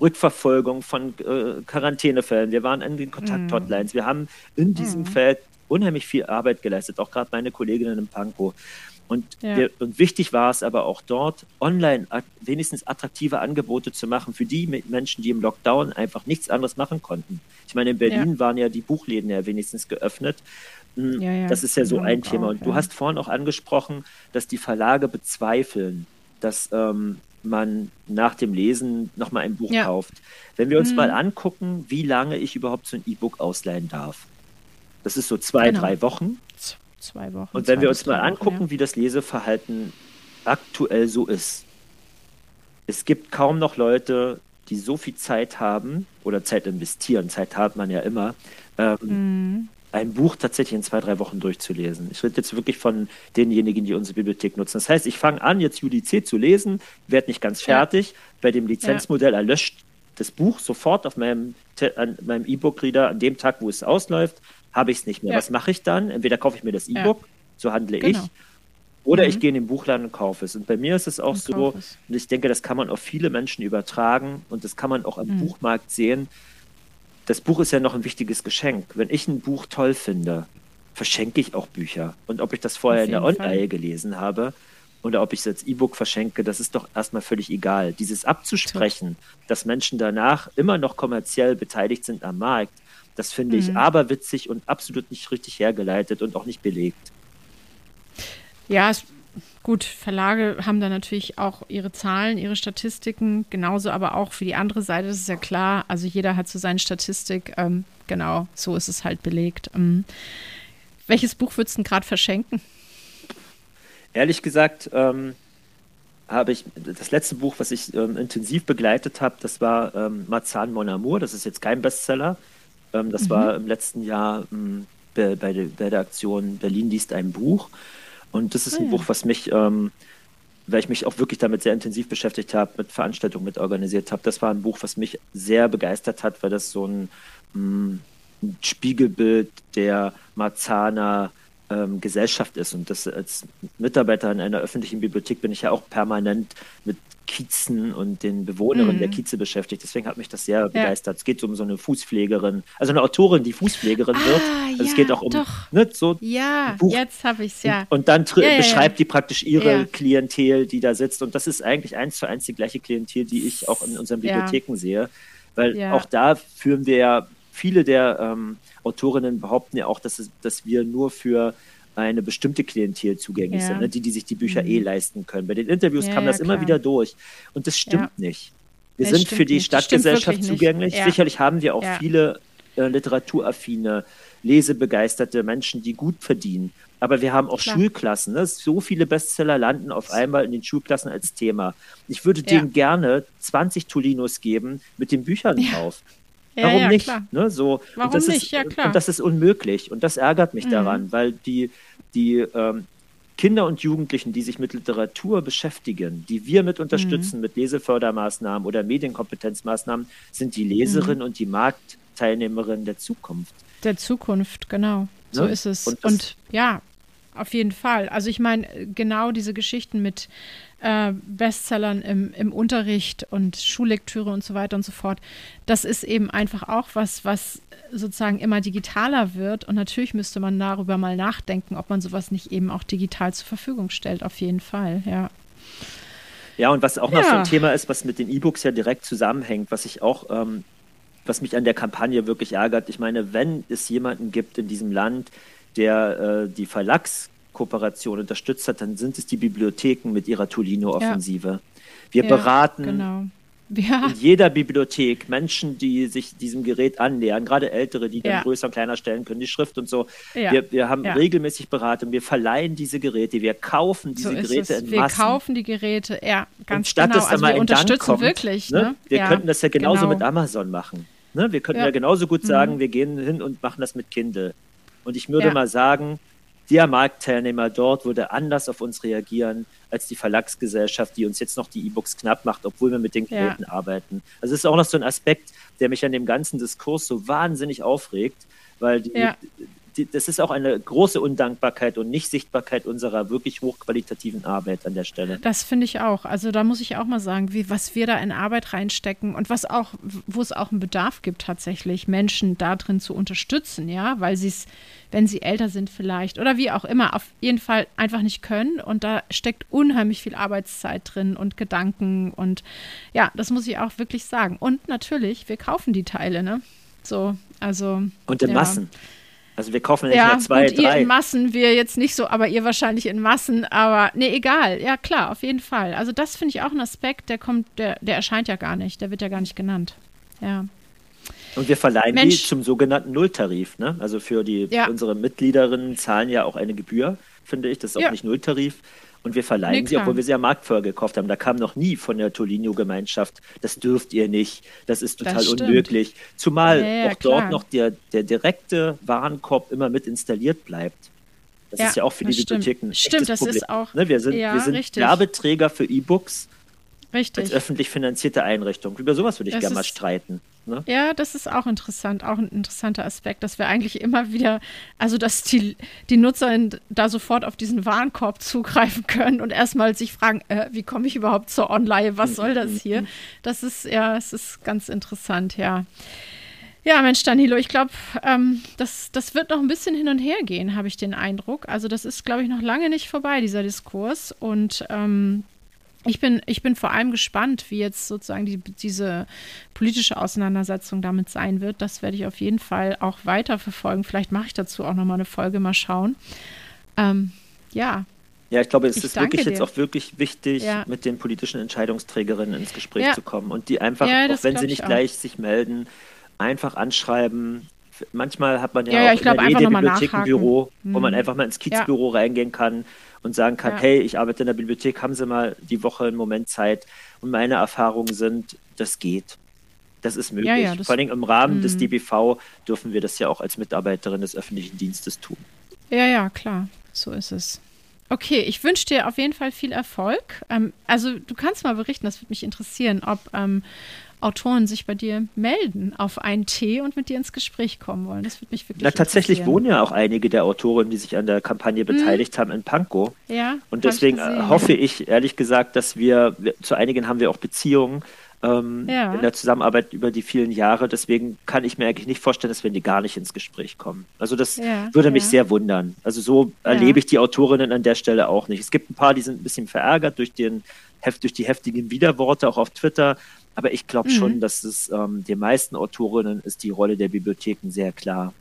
Rückverfolgung von äh, Quarantänefällen. Wir waren an den Kontakt-Hotlines. Mhm. Wir haben in diesem mhm. Feld unheimlich viel Arbeit geleistet, auch gerade meine Kolleginnen in Pankow. Und, ja. wir, und, wichtig war es aber auch dort, online wenigstens attraktive Angebote zu machen für die Menschen, die im Lockdown einfach nichts anderes machen konnten. Ich meine, in Berlin ja. waren ja die Buchläden ja wenigstens geöffnet. Hm, ja, das ist ja so ein Thema. Auch, und du hast vorhin auch angesprochen, dass die Verlage bezweifeln, dass ähm, man nach dem Lesen nochmal ein Buch kauft. Wenn wir uns mhm. mal angucken, wie lange ich überhaupt so ein E-Book ausleihen darf. Das ist so zwei, genau. drei Wochen. Zwei Wochen. Und wenn wir uns mal angucken, Wochen, ja. wie das Leseverhalten aktuell so ist. Es gibt kaum noch Leute, die so viel Zeit haben oder Zeit investieren. Zeit hat man ja immer. Ähm, mhm. Ein Buch tatsächlich in zwei, drei Wochen durchzulesen. Ich rede jetzt wirklich von denjenigen, die unsere Bibliothek nutzen. Das heißt, ich fange an, jetzt UDC zu lesen, werde nicht ganz fertig. Ja. Bei dem Lizenzmodell erlöscht das Buch sofort auf meinem, meinem E-Book-Reader an dem Tag, wo es ausläuft, habe ich es nicht mehr. Ja. Was mache ich dann? Entweder kaufe ich mir das E-Book, ja. so handle genau. ich, oder mhm. ich gehe in den Buchladen und kaufe es. Und bei mir ist es auch und so, und ich denke, das kann man auf viele Menschen übertragen und das kann man auch am mhm. Buchmarkt sehen. Das Buch ist ja noch ein wichtiges Geschenk. Wenn ich ein Buch toll finde, verschenke ich auch Bücher. Und ob ich das vorher in der Online gelesen habe oder ob ich es als E-Book verschenke, das ist doch erstmal völlig egal. Dieses abzusprechen, dass Menschen danach immer noch kommerziell beteiligt sind am Markt, das finde mhm. ich aberwitzig und absolut nicht richtig hergeleitet und auch nicht belegt. Ja, es, gut, Verlage haben da natürlich auch ihre Zahlen, ihre Statistiken, genauso aber auch für die andere Seite, das ist ja klar. Also jeder hat so seine Statistik. Ähm, genau, so ist es halt belegt. Ähm, welches Buch würdest du gerade verschenken? Ehrlich gesagt, ähm, habe ich das letzte Buch, was ich ähm, intensiv begleitet habe, das war ähm, Marzahn Mon Amour. Das ist jetzt kein Bestseller, ähm, das mhm. war im letzten Jahr ähm, bei, bei, der, bei, der, Aktion Berlin liest ein Buch. Und das ist ein oh, Buch, was mich, ähm, weil ich mich auch wirklich damit sehr intensiv beschäftigt habe, mit Veranstaltungen mit organisiert habe. Das war ein Buch, was mich sehr begeistert hat, weil das so ein, mm, ein Spiegelbild der Marzahner ähm, Gesellschaft ist. Und das als Mitarbeiter in einer öffentlichen Bibliothek bin ich ja auch permanent mit Kiezen und den Bewohnerinnen mhm. der Kieze beschäftigt. Deswegen hat mich das sehr ja. begeistert. Es geht um so eine Fußpflegerin, also eine Autorin, die Fußpflegerin ah, wird. Also ja, es geht auch um ne, so ja, Buch. jetzt habe ich es ja. Und, und dann ja, beschreibt die praktisch ihre Klientel, die da sitzt. Und das ist eigentlich eins zu eins die gleiche Klientel, die ich auch in unseren Bibliotheken sehe. Weil auch da führen wir ja viele der ähm, Autorinnen behaupten ja auch, dass, es, dass wir nur für eine bestimmte Klientel zugänglich ja. sind, ne? die, die sich die Bücher mhm. eh leisten können. Bei den Interviews ja, kam das ja, immer wieder durch. Und das stimmt nicht. Wir nee, sind für die nicht. Stadtgesellschaft zugänglich. Sicherlich haben wir auch viele äh, literaturaffine, lesebegeisterte Menschen, die gut verdienen. Aber wir haben auch Klar. Schulklassen. Ne? So viele Bestseller landen auf einmal in den Schulklassen als Thema. Ich würde denen gerne 20 Tolinos geben mit den Büchern drauf. Ja, Warum ja, nicht? Ne, so, Warum nicht? Ist, ja, klar. Und das ist unmöglich. Und das ärgert mich mhm. daran, weil die, die ähm, Kinder und Jugendlichen, die sich mit Literatur beschäftigen, die wir mit unterstützen, mhm. mit Lesefördermaßnahmen oder Medienkompetenzmaßnahmen, sind die Leserinnen mhm. und die Marktteilnehmerinnen der Zukunft. Der Zukunft, genau. So ne? ist es. Und, und ja, auf jeden Fall. Also ich meine, genau diese Geschichten mit äh, Bestsellern im, im Unterricht und Schullektüre und so weiter und so fort. Das ist eben einfach auch was, was sozusagen immer digitaler wird. Und natürlich müsste man darüber mal nachdenken, ob man sowas nicht eben auch digital zur Verfügung stellt. Auf jeden Fall, ja. Ja, und was auch noch so ein Thema ist, was mit den E-Books ja direkt zusammenhängt, was ich auch, ähm, was mich an der Kampagne wirklich ärgert. Ich meine, wenn es jemanden gibt in diesem Land, der äh, die Verlagskooperation unterstützt hat, dann sind es die Bibliotheken mit ihrer Tolino-Offensive. Ja. Wir ja, beraten genau. ja. in jeder Bibliothek Menschen, die sich diesem Gerät annähern, gerade Ältere, die dann größer und kleiner stellen können, die Schrift und so. Wir, wir, haben regelmäßig Beratung, wir verleihen diese Geräte, wir kaufen diese so Geräte in wir Massen. Wir kaufen die Geräte, ja, ganz und statt genau. Dass also wir unterstützen kommt, wirklich. Ne? Ne? Wir könnten das ja genauso genau. mit Amazon machen. Ne? Wir könnten ja. genauso gut sagen, mhm. wir gehen hin und machen das mit Kindle. Und ich würde mal sagen, der Marktteilnehmer dort würde anders auf uns reagieren als die Verlagsgesellschaft, die uns jetzt noch die E-Books knapp macht, obwohl wir mit den Geräten ja. arbeiten. Also es ist auch noch so ein Aspekt, der mich an dem ganzen Diskurs so wahnsinnig aufregt, weil die, ja die, das ist auch eine große Undankbarkeit und Nichtsichtbarkeit unserer wirklich hochqualitativen Arbeit an der Stelle. Das finde ich auch. Also da muss ich auch mal sagen, wie, was wir da in Arbeit reinstecken und was auch, wo es auch einen Bedarf gibt, tatsächlich Menschen da drin zu unterstützen, ja, weil sie es, wenn sie älter sind vielleicht oder wie auch immer, auf jeden Fall einfach nicht können. Und da steckt unheimlich viel Arbeitszeit drin und Gedanken und ja, das muss ich auch wirklich sagen. Und natürlich, wir kaufen die Teile, ne? So, also. Und in ja. Massen. Also wir kaufen nicht ja, mehr zwei, gut, drei. Ihr in Massen, wir jetzt nicht so, aber ihr wahrscheinlich in Massen. Aber nee, egal. Ja, klar, auf jeden Fall. Also das finde ich auch ein Aspekt, der kommt, der, der erscheint ja gar nicht, der wird ja gar nicht genannt. Ja. Und wir verleihen Mensch. die zum sogenannten Nulltarif. Ne? Also für die ja. unsere Mitgliederinnen zahlen ja auch eine Gebühr, finde ich. Das ist auch ja. nicht Nulltarif. Und wir verleihen nee, sie, obwohl wir sie ja marktvorher gekauft haben. Da kam noch nie von der Tolinho-Gemeinschaft, das dürft ihr nicht, das ist total das unmöglich. Zumal ja, auch klar. dort noch der, der direkte Warenkorb immer mit installiert bleibt. Das ist ja auch für die Bibliotheken ein stimmt, das Problem. Ist auch, ne, wir sind, wir sind Werbeträger für E-Books Richtig. als öffentlich finanzierte Einrichtung. Über sowas würde ich gerne mal streiten. Ne? Ja, das ist auch interessant, auch ein interessanter Aspekt, dass wir eigentlich immer wieder, also dass die, die Nutzer da sofort auf diesen Warenkorb zugreifen können und erstmal sich fragen, äh, wie komme ich überhaupt zur Online, was soll das hier? Das ist, ja, es ist ganz interessant, ja. Ja, Mensch, Danilo, ich glaube, ähm, das, das wird noch ein bisschen hin und her gehen, habe ich den Eindruck. Also das ist, glaube ich, noch lange nicht vorbei, dieser Diskurs. Und ähm, ich bin, ich bin vor allem gespannt, wie jetzt sozusagen die, diese politische Auseinandersetzung damit sein wird. Das werde ich auf jeden Fall auch weiter verfolgen. Vielleicht mache ich dazu auch nochmal eine Folge, mal schauen. Ähm, ja. Ja, ich glaube, es ich ist wirklich dir. jetzt auch wirklich wichtig, ja. mit den politischen Entscheidungsträgerinnen ins Gespräch ja. zu kommen und die einfach, ja, auch wenn sie nicht gleich sich melden, einfach anschreiben. Manchmal hat man ja, auch in der Nähe der Bibliothek ein Büro, wo man hm. einfach mal ins Kiezbüro reingehen kann und sagen kann, ja. hey, ich arbeite in der Bibliothek, haben Sie mal die Woche einen Moment Zeit. Und meine Erfahrungen sind, das geht. Das ist möglich. Ja, ja, das Vor allem im Rahmen mh. des DBV dürfen wir das ja auch als Mitarbeiterin des öffentlichen Dienstes tun. Ja, ja, klar. So ist es. Okay, ich wünsche dir auf jeden Fall viel Erfolg. Ähm, also du kannst mal berichten, das würde mich interessieren, ob, ähm, Autoren sich bei dir melden auf einen Tee und mit dir ins Gespräch kommen wollen. Das würde mich wirklich Na, tatsächlich wohnen ja auch einige der Autoren, die sich an der Kampagne hm. beteiligt hm. haben, in Pankow. Ja. Und deswegen ich äh, hoffe ich, ehrlich gesagt, dass wir, zu einigen haben wir auch Beziehungen. Ähm, ja. in der Zusammenarbeit über die vielen Jahre. Deswegen kann ich mir eigentlich nicht vorstellen, dass wir die gar nicht ins Gespräch kommen. Also das ja, würde mich ja. sehr wundern. Also so erlebe ich die Autorinnen an der Stelle auch nicht. Es gibt ein paar, die sind ein bisschen verärgert durch, den, durch die heftigen Widerworte, auch auf Twitter. Aber ich glaube mhm. schon, dass es ähm, den meisten Autorinnen ist die Rolle der Bibliotheken sehr klar.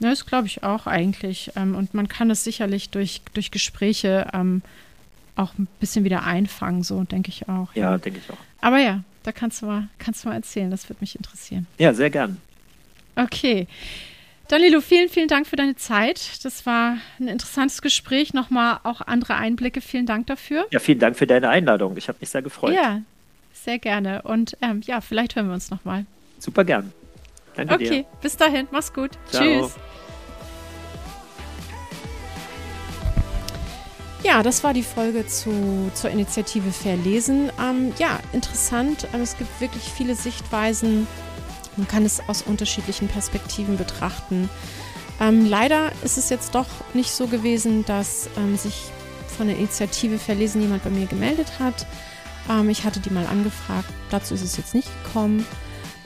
Ja, das glaube ich auch eigentlich. Ähm, und man kann es sicherlich durch, durch Gespräche ähm, auch ein bisschen wieder einfangen, so denke ich auch. Ja, ja. denke ich auch. Aber ja, da kannst du mal, kannst du mal erzählen, das würde mich interessieren. Ja, sehr gern. Okay. Danilo, vielen, vielen Dank für deine Zeit. Das war ein interessantes Gespräch. Nochmal auch andere Einblicke. Vielen Dank dafür. Ja, vielen Dank für deine Einladung. Ich habe mich sehr gefreut. Ja, sehr gerne. Und ähm, ja, vielleicht hören wir uns nochmal. Super gern. Danke okay, dir. Okay, bis dahin. Mach's gut. Ciao. Tschüss. Ja, das war die Folge zu, zur Initiative Verlesen. Ähm, ja, interessant. Ähm, es gibt wirklich viele Sichtweisen. Man kann es aus unterschiedlichen Perspektiven betrachten. Ähm, leider ist es jetzt doch nicht so gewesen, dass ähm, sich von der Initiative Verlesen jemand bei mir gemeldet hat. Ähm, ich hatte die mal angefragt. Dazu ist es jetzt nicht gekommen.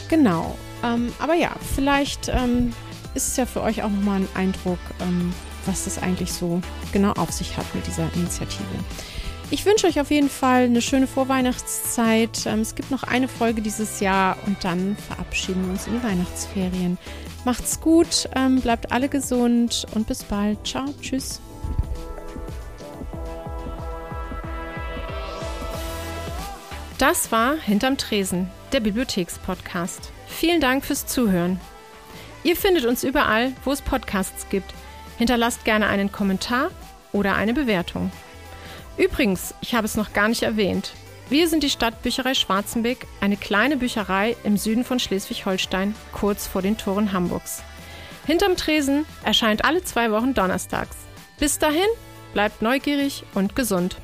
Genau. Ähm, aber ja, vielleicht ähm, ist es ja für euch auch nochmal ein Eindruck, was das eigentlich so genau auf sich hat mit dieser Initiative. Ich wünsche euch auf jeden Fall eine schöne Vorweihnachtszeit. Ähm, es gibt noch eine Folge dieses Jahr und dann verabschieden wir uns in die Weihnachtsferien. Macht's gut, ähm, bleibt alle gesund und bis bald. Ciao, tschüss. Das war Hinterm Tresen, der Bibliothekspodcast. Vielen Dank fürs Zuhören. Ihr findet uns überall, wo es Podcasts gibt. Hinterlasst gerne einen Kommentar oder eine Bewertung. Übrigens, ich habe es noch gar nicht erwähnt. Wir sind die Stadtbücherei Schwarzenbeck, eine kleine Bücherei im Süden von Schleswig-Holstein, kurz vor den Toren Hamburgs. Hinterm Tresen erscheint alle zwei Wochen donnerstags. Bis dahin, bleibt neugierig und gesund.